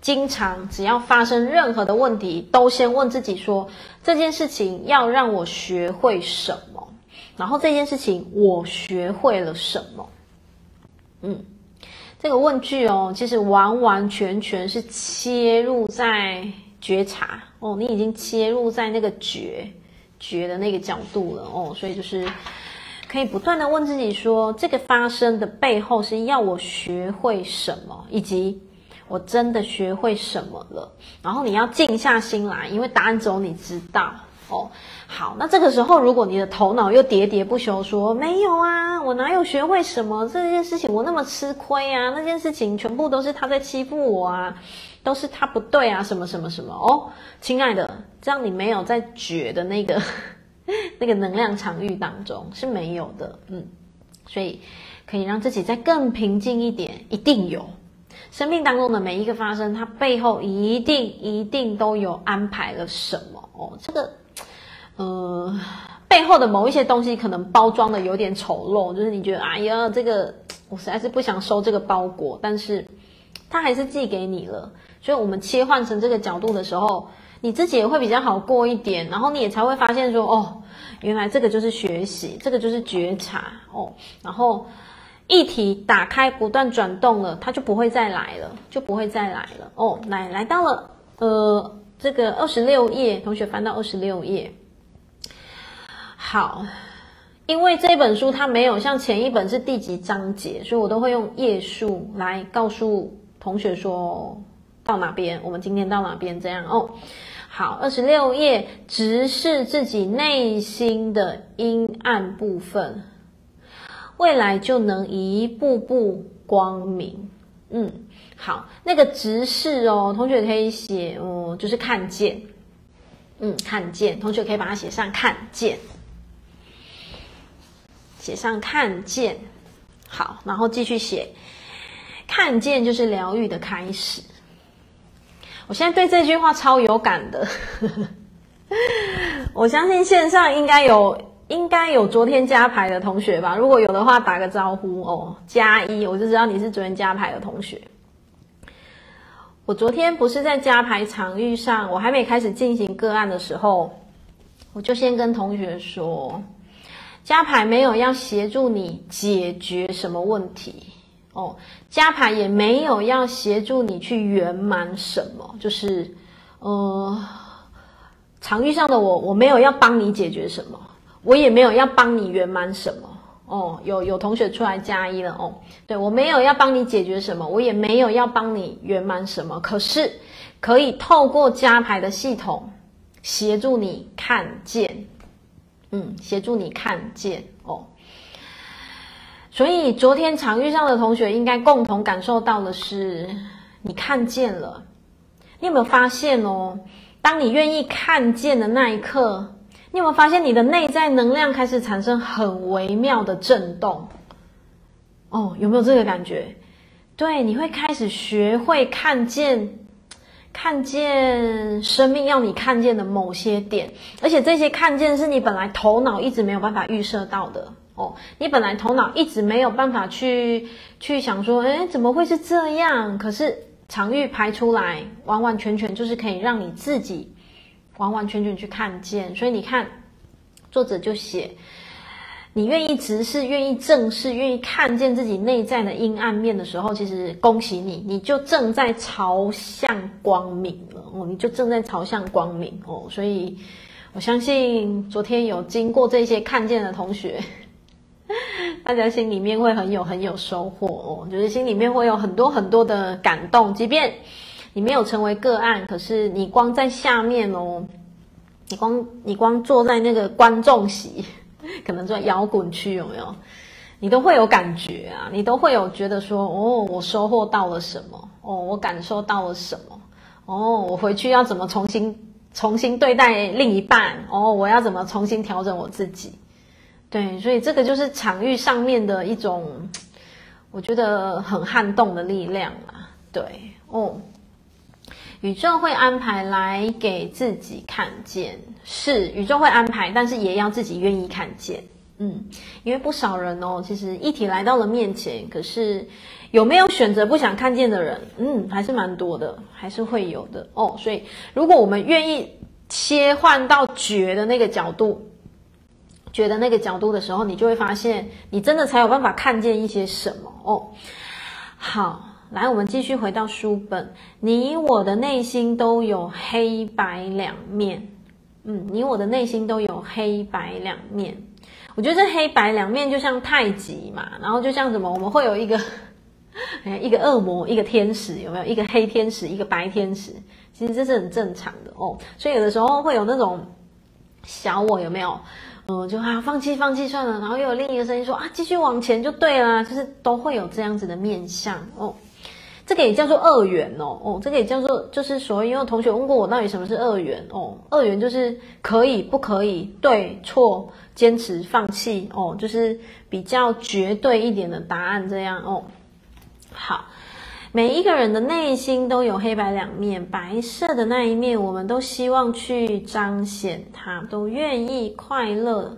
经常只要发生任何的问题，都先问自己说，这件事情要让我学会什么，然后这件事情我学会了什么，嗯。这个问句哦，其实完完全全是切入在觉察哦，你已经切入在那个觉觉的那个角度了哦，所以就是可以不断的问自己说，这个发生的背后是要我学会什么，以及我真的学会什么了。然后你要静下心来，因为答案只有你知道哦。好，那这个时候，如果你的头脑又喋喋不休说没有啊，我哪有学会什么这件事情，我那么吃亏啊，那件事情全部都是他在欺负我啊，都是他不对啊，什么什么什么哦，亲爱的，这样你没有在觉的那个 那个能量场域当中是没有的，嗯，所以可以让自己再更平静一点，一定有生命当中的每一个发生，它背后一定一定都有安排了什么哦，这个。呃，背后的某一些东西可能包装的有点丑陋，就是你觉得，哎呀，这个我实在是不想收这个包裹，但是他还是寄给你了。所以，我们切换成这个角度的时候，你自己也会比较好过一点，然后你也才会发现说，哦，原来这个就是学习，这个就是觉察哦。然后议题打开，不断转动了，它就不会再来了，就不会再来了。哦，来来到了呃这个二十六页，同学翻到二十六页。好，因为这本书它没有像前一本是第几章节，所以我都会用页数来告诉同学说到哪边，我们今天到哪边这样哦。好，二十六页，直视自己内心的阴暗部分，未来就能一步步光明。嗯，好，那个直视哦，同学可以写哦，就是看见，嗯，看见，同学可以把它写上看见。写上看见，好，然后继续写，看见就是疗愈的开始。我现在对这句话超有感的。我相信线上应该有，应该有昨天加牌的同学吧？如果有的话，打个招呼哦，加一，我就知道你是昨天加牌的同学。我昨天不是在加牌场域上，我还没开始进行个案的时候，我就先跟同学说，加牌没有要协助你解决什么问题哦，加牌也没有要协助你去圆满什么，就是呃。场域上的我，我没有要帮你解决什么，我也没有要帮你圆满什么哦。有有同学出来加一了哦，对，我没有要帮你解决什么，我也没有要帮你圆满什么。可是可以透过加牌的系统协助你看见，嗯，协助你看见哦。所以昨天场域上的同学应该共同感受到的是，你看见了，你有没有发现哦？当你愿意看见的那一刻，你有没有发现你的内在能量开始产生很微妙的震动？哦，有没有这个感觉？对，你会开始学会看见，看见生命要你看见的某些点，而且这些看见是你本来头脑一直没有办法预设到的哦。你本来头脑一直没有办法去去想说，诶，怎么会是这样？可是。场域排出来，完完全全就是可以让你自己完完全全去看见。所以你看，作者就写：你愿意直视、愿意正视、愿意看见自己内在的阴暗面的时候，其实恭喜你，你就正在朝向光明了哦，你就正在朝向光明哦。所以我相信，昨天有经过这些看见的同学。大家心里面会很有很有收获哦，就是心里面会有很多很多的感动。即便你没有成为个案，可是你光在下面哦，你光你光坐在那个观众席，可能在摇滚区有没有？你都会有感觉啊，你都会有觉得说哦，我收获到了什么？哦，我感受到了什么？哦，我回去要怎么重新重新对待另一半？哦，我要怎么重新调整我自己？对，所以这个就是场域上面的一种，我觉得很撼动的力量啊。对哦，宇宙会安排来给自己看见，是宇宙会安排，但是也要自己愿意看见。嗯，因为不少人哦，其实议题来到了面前，可是有没有选择不想看见的人？嗯，还是蛮多的，还是会有的哦。所以如果我们愿意切换到觉的那个角度。觉得那个角度的时候，你就会发现，你真的才有办法看见一些什么哦。好，来，我们继续回到书本。你我的内心都有黑白两面，嗯，你我的内心都有黑白两面。我觉得这黑白两面就像太极嘛，然后就像什么，我们会有一个，一个恶魔，一个天使，有没有？一个黑天使，一个白天使。其实这是很正常的哦。所以有的时候会有那种小我，有没有？嗯，就啊，放弃放弃算了，然后又有另一个声音说啊，继续往前就对了，就是都会有这样子的面相哦。这个也叫做二元哦，哦，这个也叫做就是所谓，因为同学问过我到底什么是二元哦，二元就是可以不可以，对错，坚持放弃哦，就是比较绝对一点的答案这样哦。好。每一个人的内心都有黑白两面，白色的那一面，我们都希望去彰显它，都愿意快乐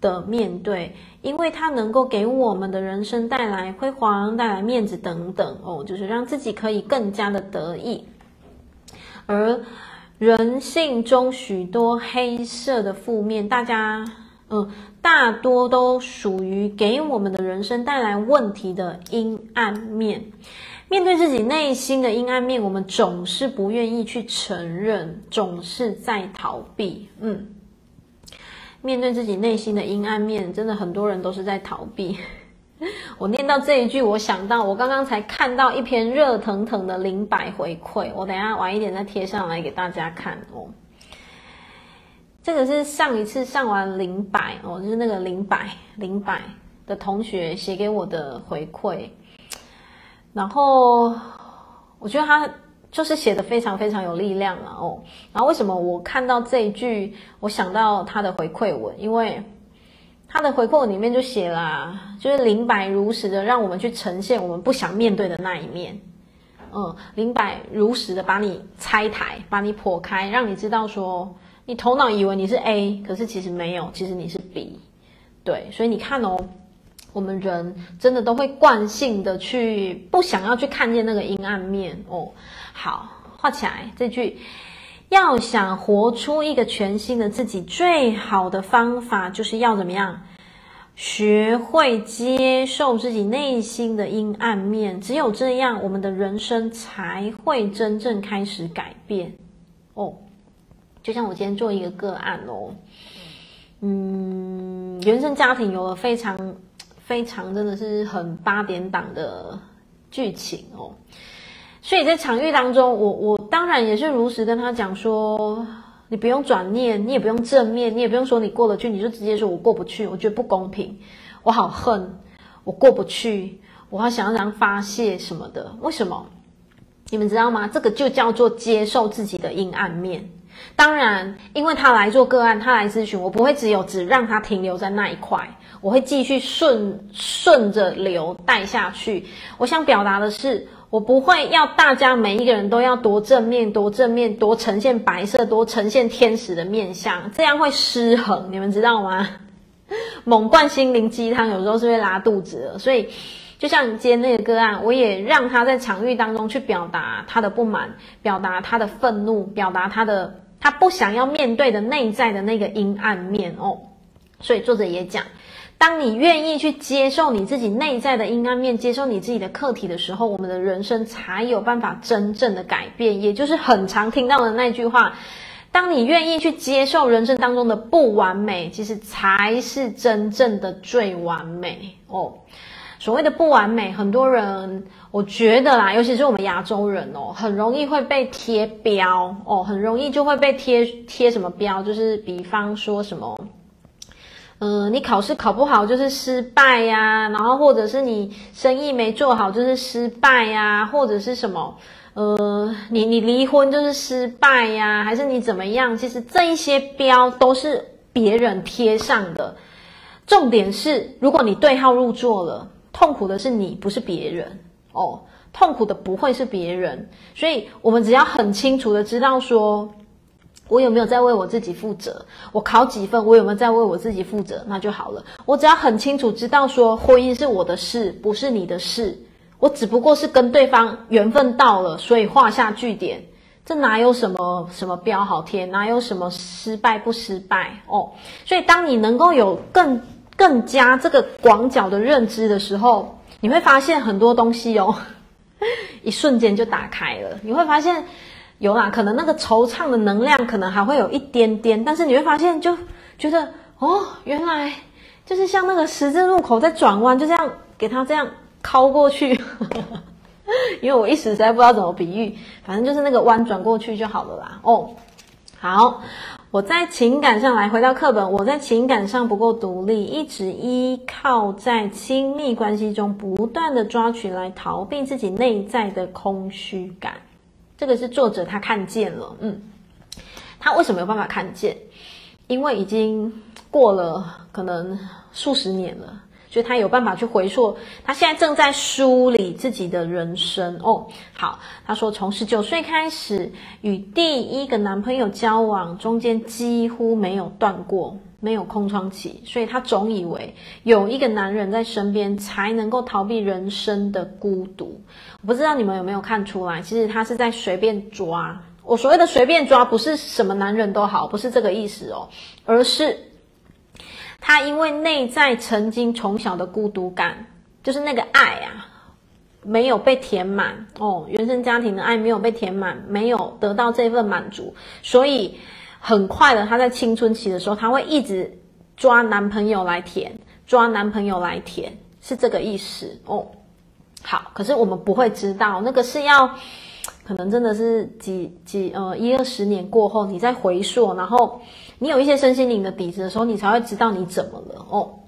的面对，因为它能够给我们的人生带来辉煌、带来面子等等哦，就是让自己可以更加的得意。而人性中许多黑色的负面，大家嗯，大多都属于给我们的人生带来问题的阴暗面。面对自己内心的阴暗面，我们总是不愿意去承认，总是在逃避。嗯，面对自己内心的阴暗面，真的很多人都是在逃避。我念到这一句，我想到我刚刚才看到一篇热腾腾的零百回馈，我等下晚一点再贴上来给大家看哦。这个是上一次上完零百哦，就是那个零百零百的同学写给我的回馈。然后我觉得他就是写的非常非常有力量了哦。然后为什么我看到这一句，我想到他的回馈文？因为他的回馈里面就写了，就是灵摆如实的让我们去呈现我们不想面对的那一面。嗯，灵摆如实的把你拆台，把你剖开，让你知道说，你头脑以为你是 A，可是其实没有，其实你是 B。对，所以你看哦，我们人真的都会惯性的去不想要去看见那个阴暗面哦。好，画起来这句。要想活出一个全新的自己，最好的方法就是要怎么样？学会接受自己内心的阴暗面。只有这样，我们的人生才会真正开始改变。哦，就像我今天做一个个案哦，嗯，原生家庭有了非常非常真的是很八点档的剧情哦。所以在场域当中，我我当然也是如实跟他讲说，你不用转念，你也不用正面，你也不用说你过得去，你就直接说我过不去，我觉得不公平，我好恨，我过不去，我好想要这样发泄什么的。为什么？你们知道吗？这个就叫做接受自己的阴暗面。当然，因为他来做个案，他来咨询，我不会只有只让他停留在那一块，我会继续顺顺着流带下去。我想表达的是。我不会要大家每一个人都要多正面、多正面、多呈现白色、多呈现天使的面相，这样会失衡，你们知道吗？猛灌心灵鸡汤有时候是会拉肚子的，所以就像你今天那个个案，我也让他在场域当中去表达他的不满，表达他的愤怒，表达他的他不想要面对的内在的那个阴暗面哦。所以作者也讲。当你愿意去接受你自己内在的阴暗面，接受你自己的课题的时候，我们的人生才有办法真正的改变。也就是很常听到的那句话：当你愿意去接受人生当中的不完美，其实才是真正的最完美哦。所谓的不完美，很多人我觉得啦，尤其是我们亚洲人哦，很容易会被贴标哦，很容易就会被贴贴什么标，就是比方说什么。呃，你考试考不好就是失败呀，然后或者是你生意没做好就是失败呀，或者是什么，呃，你你离婚就是失败呀，还是你怎么样？其实这一些标都是别人贴上的。重点是，如果你对号入座了，痛苦的是你，不是别人哦，痛苦的不会是别人。所以我们只要很清楚的知道说。我有没有在为我自己负责？我考几分？我有没有在为我自己负责？那就好了。我只要很清楚知道说，婚姻是我的事，不是你的事。我只不过是跟对方缘分到了，所以画下句点。这哪有什么什么标好贴？哪有什么失败不失败？哦，所以当你能够有更更加这个广角的认知的时候，你会发现很多东西哦，一瞬间就打开了。你会发现。有啦，可能那个惆怅的能量可能还会有一点点，但是你会发现，就觉得哦，原来就是像那个十字路口在转弯，就这样给它这样靠过去。因为我一时实在不知道怎么比喻，反正就是那个弯转过去就好了啦。哦，好，我在情感上来回到课本，我在情感上不够独立，一直依靠在亲密关系中不断的抓取来逃避自己内在的空虚感。这个是作者他看见了，嗯，他为什么有办法看见？因为已经过了可能数十年了，所以他有办法去回溯。他现在正在梳理自己的人生哦。好，他说从十九岁开始与第一个男朋友交往，中间几乎没有断过。没有空窗期，所以他总以为有一个男人在身边才能够逃避人生的孤独。我不知道你们有没有看出来，其实他是在随便抓。我所谓的随便抓，不是什么男人都好，不是这个意思哦，而是他因为内在曾经从小的孤独感，就是那个爱啊，没有被填满哦，原生家庭的爱没有被填满，没有得到这份满足，所以。很快的，她在青春期的时候，她会一直抓男朋友来舔，抓男朋友来舔，是这个意思哦。好，可是我们不会知道，那个是要可能真的是几几呃一二十年过后，你再回溯，然后你有一些身心灵的底子的时候，你才会知道你怎么了哦。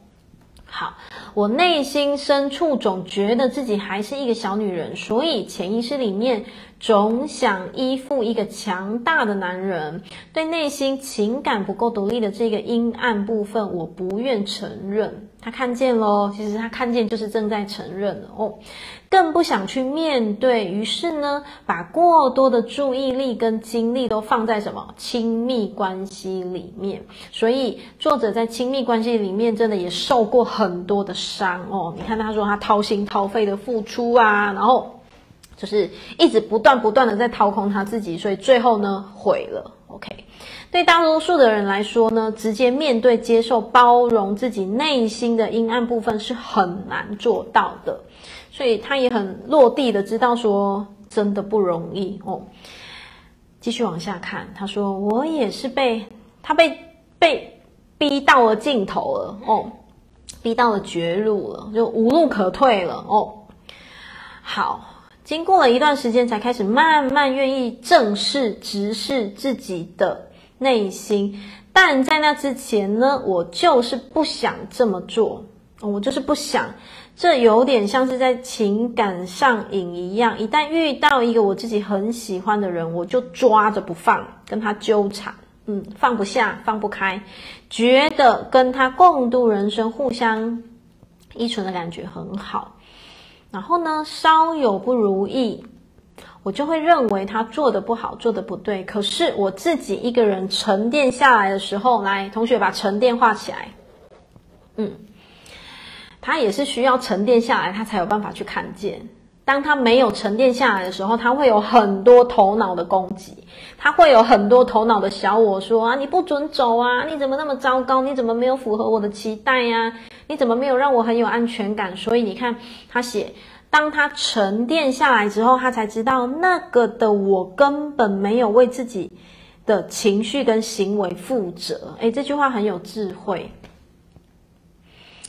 好，我内心深处总觉得自己还是一个小女人，所以潜意识里面总想依附一个强大的男人，对内心情感不够独立的这个阴暗部分，我不愿承认。他看见咯，其实他看见就是正在承认哦，更不想去面对。于是呢，把过多的注意力跟精力都放在什么亲密关系里面。所以作者在亲密关系里面真的也受过很多的伤哦。你看他说他掏心掏肺的付出啊，然后。就是一直不断不断的在掏空他自己，所以最后呢毁了。OK，对大多数的人来说呢，直接面对、接受、包容自己内心的阴暗部分是很难做到的，所以他也很落地的知道说，真的不容易哦。继续往下看，他说我也是被他被被逼到了尽头了哦，逼到了绝路了，就无路可退了哦。好。经过了一段时间，才开始慢慢愿意正视、直视自己的内心。但在那之前呢，我就是不想这么做，我就是不想。这有点像是在情感上瘾一样，一旦遇到一个我自己很喜欢的人，我就抓着不放，跟他纠缠，嗯，放不下，放不开，觉得跟他共度人生、互相依存的感觉很好。然后呢，稍有不如意，我就会认为他做的不好，做的不对。可是我自己一个人沉淀下来的时候，来，同学把沉淀画起来。嗯，他也是需要沉淀下来，他才有办法去看见。当他没有沉淀下来的时候，他会有很多头脑的攻击，他会有很多头脑的小我说啊，你不准走啊，你怎么那么糟糕？你怎么没有符合我的期待呀？你怎么没有让我很有安全感？所以你看，他写，当他沉淀下来之后，他才知道那个的我根本没有为自己的情绪跟行为负责。诶，这句话很有智慧。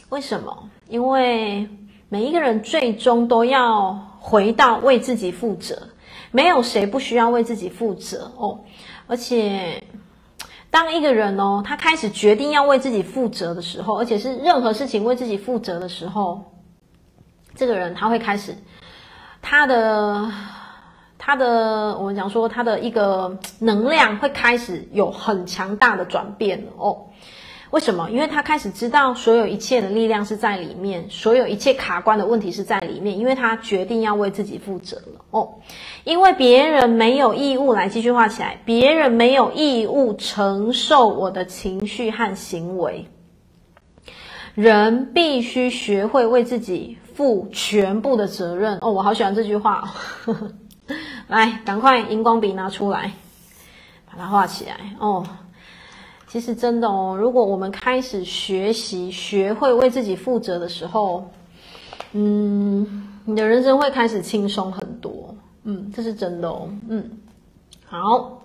为什么？因为每一个人最终都要回到为自己负责，没有谁不需要为自己负责哦。而且。当一个人哦，他开始决定要为自己负责的时候，而且是任何事情为自己负责的时候，这个人他会开始他的他的我们讲说他的一个能量会开始有很强大的转变哦。为什么？因为他开始知道所有一切的力量是在里面，所有一切卡关的问题是在里面，因为他决定要为自己负责了哦。因为别人没有义务来继续画起来，别人没有义务承受我的情绪和行为。人必须学会为自己负全部的责任哦。我好喜欢这句话哦。来，赶快荧光笔拿出来，把它画起来哦。其实真的哦，如果我们开始学习、学会为自己负责的时候，嗯，你的人生会开始轻松很多。嗯，这是真的哦。嗯，好，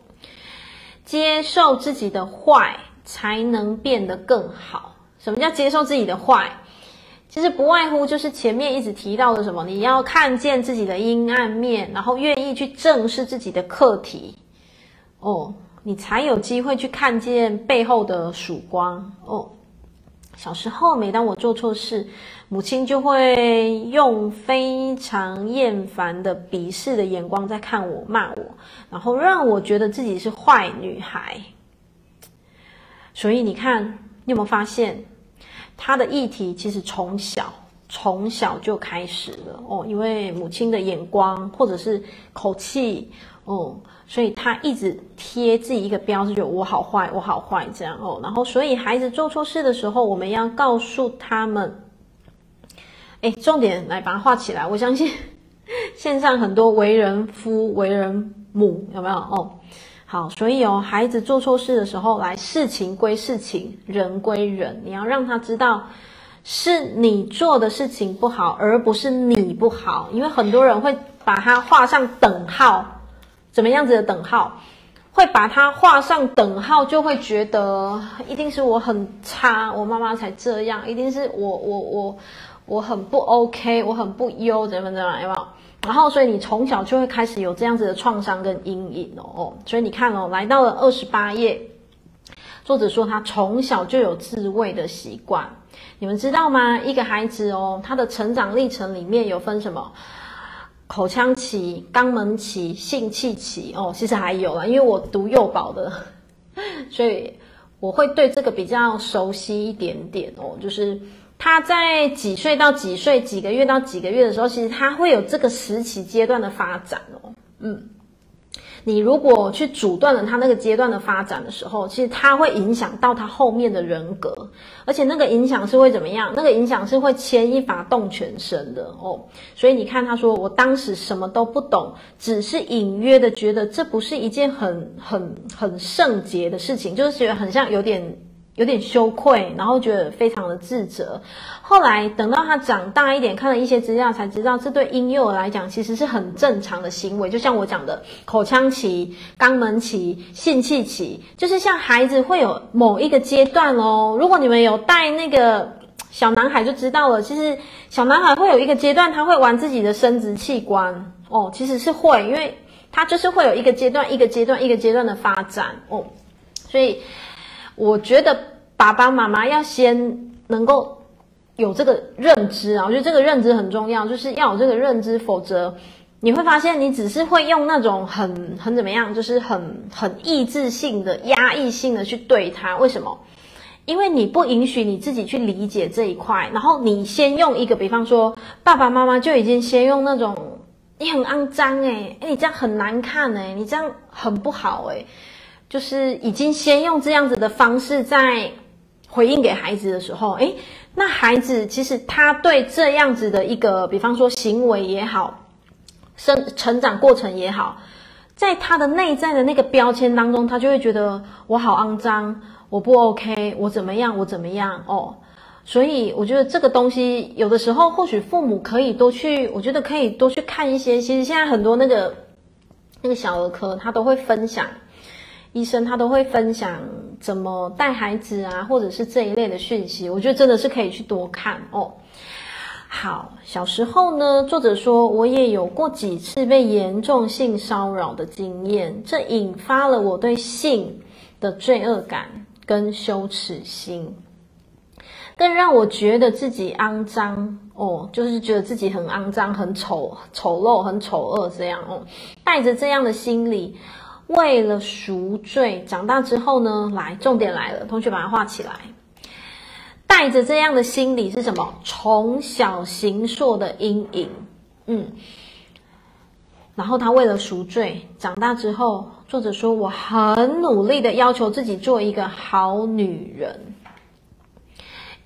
接受自己的坏，才能变得更好。什么叫接受自己的坏？其实不外乎就是前面一直提到的什么，你要看见自己的阴暗面，然后愿意去正视自己的课题。哦。你才有机会去看见背后的曙光哦。小时候，每当我做错事，母亲就会用非常厌烦的鄙视的眼光在看我、骂我，然后让我觉得自己是坏女孩。所以你看，你有没有发现，他的议题其实从小从小就开始了哦，因为母亲的眼光或者是口气哦。所以他一直贴自己一个标志，就我好坏，我好坏这样哦。然后，所以孩子做错事的时候，我们要告诉他们，哎，重点来把它画起来。我相信 线上很多为人夫、为人母有没有哦？好，所以哦，孩子做错事的时候，来事情归事情，人归人，你要让他知道是你做的事情不好，而不是你不好，因为很多人会把它画上等号。怎么样子的等号，会把它画上等号，就会觉得一定是我很差，我妈妈才这样，一定是我我我我很不 OK，我很不优，怎么怎么样，有没有？然后，所以你从小就会开始有这样子的创伤跟阴影哦。所以你看哦，来到了二十八页，作者说他从小就有自慰的习惯。你们知道吗？一个孩子哦，他的成长历程里面有分什么？口腔期、肛门期、性器期哦，其实还有啊，因为我读幼保的，所以我会对这个比较熟悉一点点哦。就是他在几岁到几岁、几个月到几个月的时候，其实他会有这个时期阶段的发展哦。嗯。你如果去阻断了他那个阶段的发展的时候，其实他会影响到他后面的人格，而且那个影响是会怎么样？那个影响是会牵一发动全身的哦。所以你看，他说我当时什么都不懂，只是隐约的觉得这不是一件很很很圣洁的事情，就是觉得很像有点。有点羞愧，然后觉得非常的自责。后来等到他长大一点，看了一些资料，才知道这对婴幼儿来讲其实是很正常的行为。就像我讲的，口腔期、肛门期、性器期，就是像孩子会有某一个阶段哦。如果你们有带那个小男孩，就知道了。其实小男孩会有一个阶段，他会玩自己的生殖器官哦，其实是会，因为他就是会有一个阶段、一个阶段、一个阶段的发展哦，所以。我觉得爸爸妈妈要先能够有这个认知啊，我觉得这个认知很重要，就是要有这个认知，否则你会发现你只是会用那种很很怎么样，就是很很抑制性的、压抑性的去对他。为什么？因为你不允许你自己去理解这一块，然后你先用一个，比方说爸爸妈妈就已经先用那种你很肮脏诶，诶你这样很难看诶，你这样很不好诶。就是已经先用这样子的方式在回应给孩子的时候，诶，那孩子其实他对这样子的一个，比方说行为也好，生成长过程也好，在他的内在的那个标签当中，他就会觉得我好肮脏，我不 OK，我怎么样，我怎么样哦。所以我觉得这个东西有的时候或许父母可以多去，我觉得可以多去看一些。其实现在很多那个那个小儿科，他都会分享。医生他都会分享怎么带孩子啊，或者是这一类的讯息，我觉得真的是可以去多看哦。好，小时候呢，作者说我也有过几次被严重性骚扰的经验，这引发了我对性的罪恶感跟羞耻心，更让我觉得自己肮脏哦，就是觉得自己很肮脏、很丑、丑陋、很丑恶这样哦，带着这样的心理。为了赎罪，长大之后呢，来，重点来了，同学把它画起来。带着这样的心理是什么？从小形塑的阴影，嗯。然后他为了赎罪，长大之后，作者说，我很努力的要求自己做一个好女人。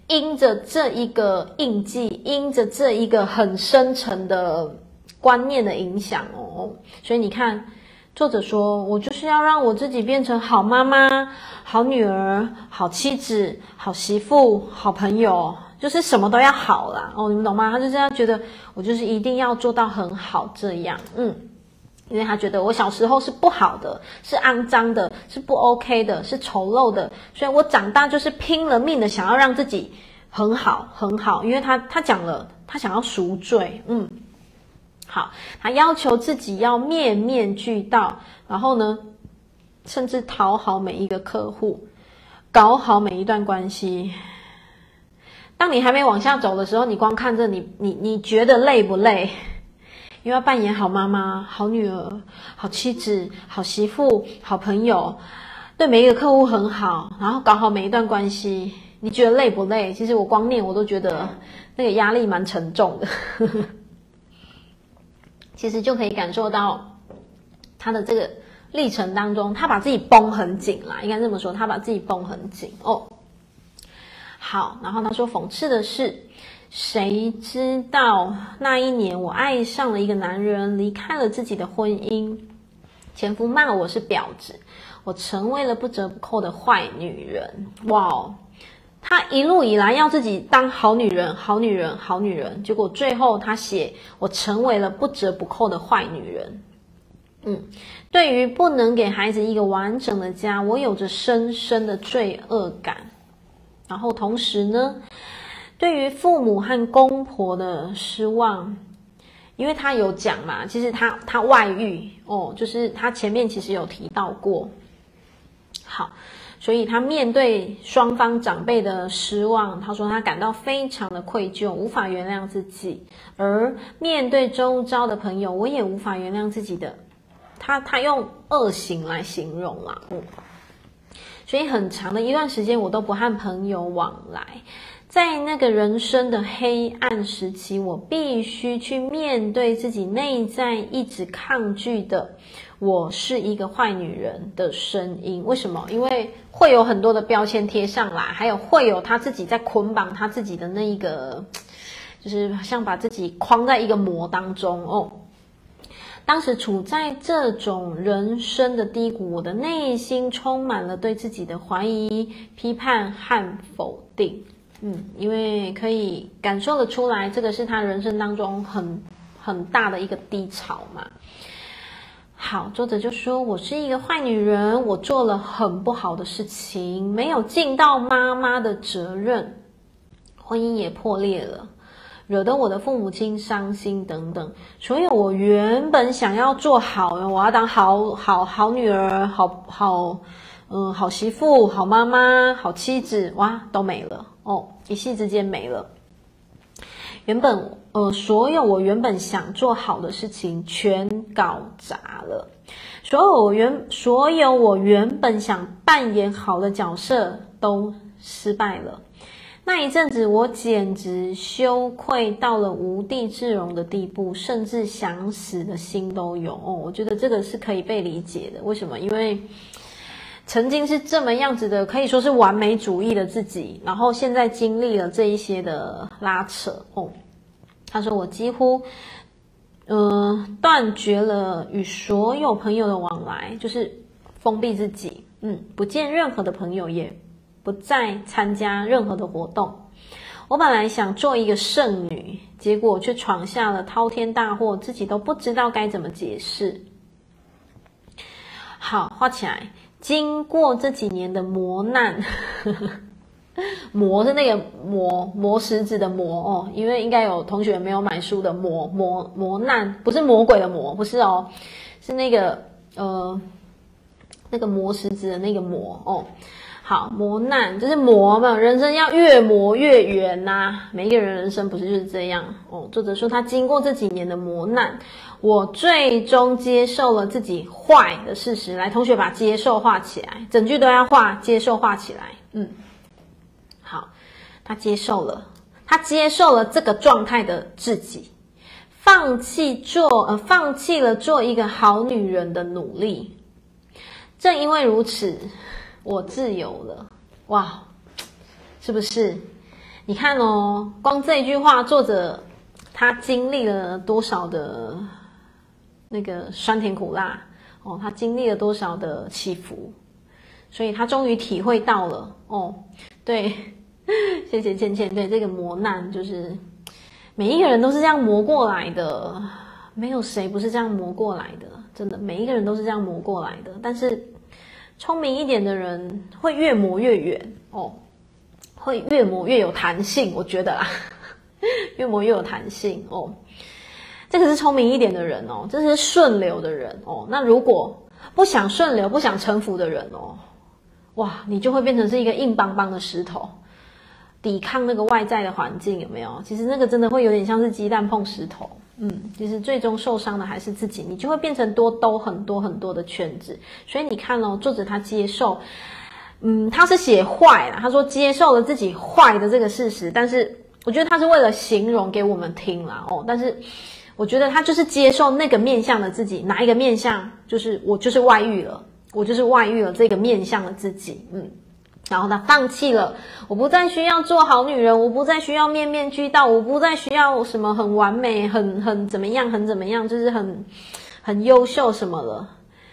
因着这一个印记，因着这一个很深沉的观念的影响哦，所以你看。作者说：“我就是要让我自己变成好妈妈、好女儿、好妻子、好媳妇、好朋友，就是什么都要好啦。哦，你们懂吗？他就这样觉得，我就是一定要做到很好这样。嗯，因为他觉得我小时候是不好的，是肮脏的，是不 OK 的，是丑陋的，所以我长大就是拼了命的想要让自己很好很好。因为他他讲了，他想要赎罪。嗯。”好，他要求自己要面面俱到，然后呢，甚至讨好每一个客户，搞好每一段关系。当你还没往下走的时候，你光看着你，你你觉得累不累？因为要扮演好妈妈、好女儿、好妻子、好媳妇、好朋友，对每一个客户很好，然后搞好每一段关系，你觉得累不累？其实我光念我都觉得那个压力蛮沉重的。其实就可以感受到他的这个历程当中，他把自己绷很紧啦，应该这么说，他把自己绷很紧哦。好，然后他说，讽刺的是，谁知道那一年我爱上了一个男人，离开了自己的婚姻，前夫骂我是婊子，我成为了不折不扣的坏女人。哇哦！他一路以来要自己当好女人，好女人，好女人，结果最后他写我成为了不折不扣的坏女人。嗯，对于不能给孩子一个完整的家，我有着深深的罪恶感。然后同时呢，对于父母和公婆的失望，因为他有讲嘛，其实他他外遇哦，就是他前面其实有提到过。好。所以他面对双方长辈的失望，他说他感到非常的愧疚，无法原谅自己；而面对周遭的朋友，我也无法原谅自己的。他他用恶行来形容啊，嗯，所以很长的一段时间，我都不和朋友往来。在那个人生的黑暗时期，我必须去面对自己内在一直抗拒的“我是一个坏女人”的声音。为什么？因为会有很多的标签贴上来，还有会有他自己在捆绑他自己的那一个，就是像把自己框在一个膜当中哦。当时处在这种人生的低谷，我的内心充满了对自己的怀疑、批判和否定。嗯，因为可以感受得出来，这个是他人生当中很很大的一个低潮嘛。好，作者就说：“我是一个坏女人，我做了很不好的事情，没有尽到妈妈的责任，婚姻也破裂了，惹得我的父母亲伤心等等。所以我原本想要做好，我要当好好好女儿，好好嗯好媳妇、好妈妈、好妻子，哇，都没了。”哦，一夕之间没了。原本呃，所有我原本想做好的事情全搞砸了，所有我原所有我原本想扮演好的角色都失败了。那一阵子，我简直羞愧到了无地自容的地步，甚至想死的心都有。哦，我觉得这个是可以被理解的。为什么？因为。曾经是这么样子的，可以说是完美主义的自己，然后现在经历了这一些的拉扯哦。他说：“我几乎，嗯、呃，断绝了与所有朋友的往来，就是封闭自己，嗯，不见任何的朋友，也不再参加任何的活动。我本来想做一个圣女，结果却闯下了滔天大祸，自己都不知道该怎么解释。”好，画起来。经过这几年的磨难，磨是那个磨磨石子的磨哦，因为应该有同学没有买书的磨磨磨难，不是魔鬼的魔，不是哦，是那个呃那个磨石子的那个磨哦。好，磨难就是磨嘛，人生要越磨越圆呐、每一个人人生不是就是这样哦。作者说他经过这几年的磨难。我最终接受了自己坏的事实。来，同学把接受画起来，整句都要画接受画起来。嗯，好，他接受了，他接受了这个状态的自己，放弃做呃，放弃了做一个好女人的努力。正因为如此，我自由了。哇，是不是？你看哦，光这一句话，作者他经历了多少的？那个酸甜苦辣哦，他经历了多少的起伏，所以他终于体会到了哦。对，谢谢倩倩。对，这个磨难，就是每一个人都是这样磨过来的，没有谁不是这样磨过来的。真的，每一个人都是这样磨过来的。但是聪明一点的人会越磨越远哦，会越磨越有弹性。我觉得啦，越磨越有弹性哦。这个是聪明一点的人哦，这是顺流的人哦。那如果不想顺流、不想臣服的人哦，哇，你就会变成是一个硬邦邦的石头，抵抗那个外在的环境，有没有？其实那个真的会有点像是鸡蛋碰石头，嗯，其实最终受伤的还是自己，你就会变成多兜很多很多的圈子。所以你看哦，作者他接受，嗯，他是写坏了，他说接受了自己坏的这个事实，但是我觉得他是为了形容给我们听啦哦，但是。我觉得他就是接受那个面向的自己，哪一个面向？就是我就是外遇了，我就是外遇了这个面向的自己，嗯，然后他放弃了，我不再需要做好女人，我不再需要面面俱到，我不再需要什么很完美、很很怎么样、很怎么样，就是很很优秀什么了。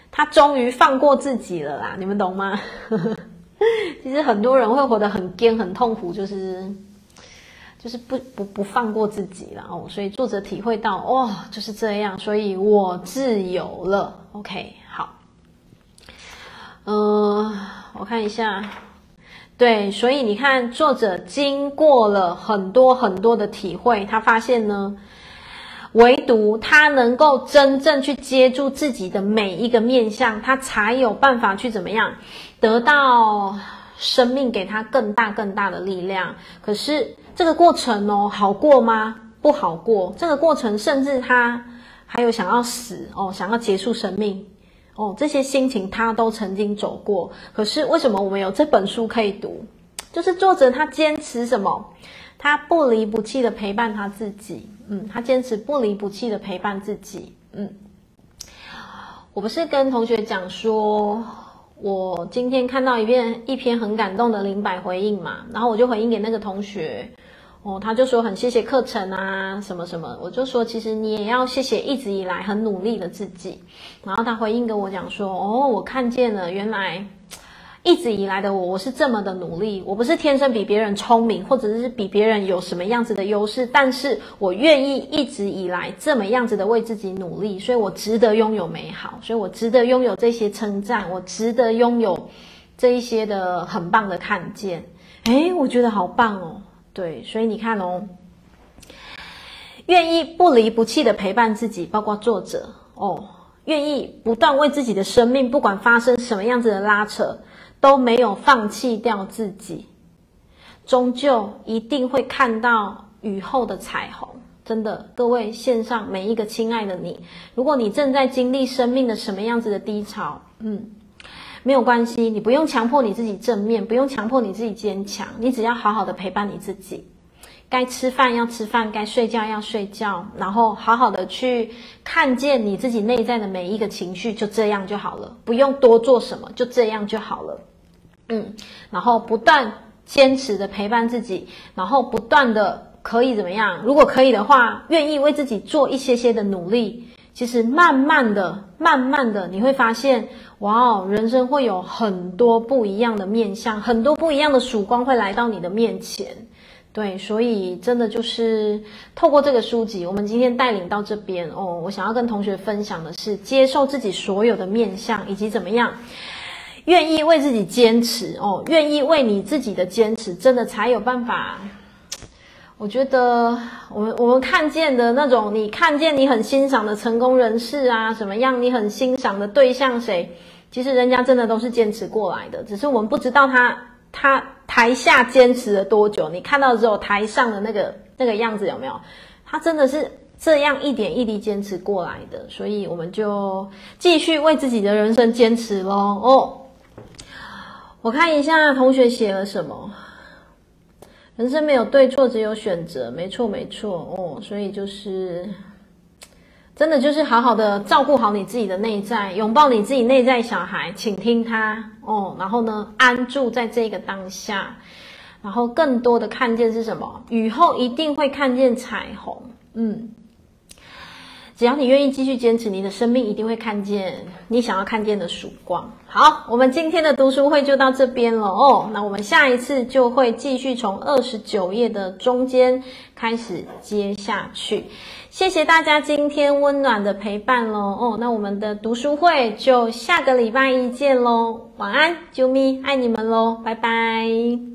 他终于放过自己了啦，你们懂吗？其实很多人会活得很艰、很痛苦，就是。就是不不不放过自己了哦，所以作者体会到哦，就是这样，所以我自由了。OK，好，嗯、我看一下，对，所以你看，作者经过了很多很多的体会，他发现呢，唯独他能够真正去接住自己的每一个面相，他才有办法去怎么样得到生命给他更大更大的力量。可是这个过程哦，好过吗？不好过。这个过程甚至他还有想要死哦，想要结束生命哦，这些心情他都曾经走过。可是为什么我们有这本书可以读？就是作者他坚持什么？他不离不弃的陪伴他自己。嗯，他坚持不离不弃的陪伴自己。嗯，我不是跟同学讲说，我今天看到一篇一篇很感动的零百回应嘛，然后我就回应给那个同学，哦，他就说很谢谢课程啊，什么什么，我就说其实你也要谢谢一直以来很努力的自己。然后他回应跟我讲说，哦，我看见了，原来。一直以来的我，我是这么的努力。我不是天生比别人聪明，或者是比别人有什么样子的优势，但是我愿意一直以来这么样子的为自己努力，所以我值得拥有美好，所以我值得拥有这些称赞，我值得拥有这一些的很棒的看见。诶，我觉得好棒哦。对，所以你看哦，愿意不离不弃的陪伴自己，包括作者哦，愿意不断为自己的生命，不管发生什么样子的拉扯。都没有放弃掉自己，终究一定会看到雨后的彩虹。真的，各位线上每一个亲爱的你，如果你正在经历生命的什么样子的低潮，嗯，没有关系，你不用强迫你自己正面，不用强迫你自己坚强，你只要好好的陪伴你自己。该吃饭要吃饭，该睡觉要睡觉，然后好好的去看见你自己内在的每一个情绪，就这样就好了，不用多做什么，就这样就好了。嗯，然后不断坚持的陪伴自己，然后不断的可以怎么样？如果可以的话，愿意为自己做一些些的努力。其实慢慢的、慢慢的，你会发现，哇哦，人生会有很多不一样的面向，很多不一样的曙光会来到你的面前。对，所以真的就是透过这个书籍，我们今天带领到这边哦，我想要跟同学分享的是，接受自己所有的面向，以及怎么样。愿意为自己坚持哦，愿意为你自己的坚持，真的才有办法。我觉得我们我们看见的那种，你看见你很欣赏的成功人士啊，什么样你很欣赏的对象谁，其实人家真的都是坚持过来的，只是我们不知道他他台下坚持了多久。你看到只有台上的那个那个样子有没有？他真的是这样一点一滴坚持过来的，所以我们就继续为自己的人生坚持咯哦。我看一下同学写了什么。人生没有对错，只有选择。没错，没错哦。所以就是，真的就是好好的照顾好你自己的内在，拥抱你自己内在小孩，请听他哦。然后呢，安住在这个当下，然后更多的看见是什么？雨后一定会看见彩虹。嗯。只要你愿意继续坚持，你的生命一定会看见你想要看见的曙光。好，我们今天的读书会就到这边了哦。那我们下一次就会继续从二十九页的中间开始接下去。谢谢大家今天温暖的陪伴喽哦。那我们的读书会就下个礼拜一见喽。晚安，啾咪，爱你们喽，拜拜。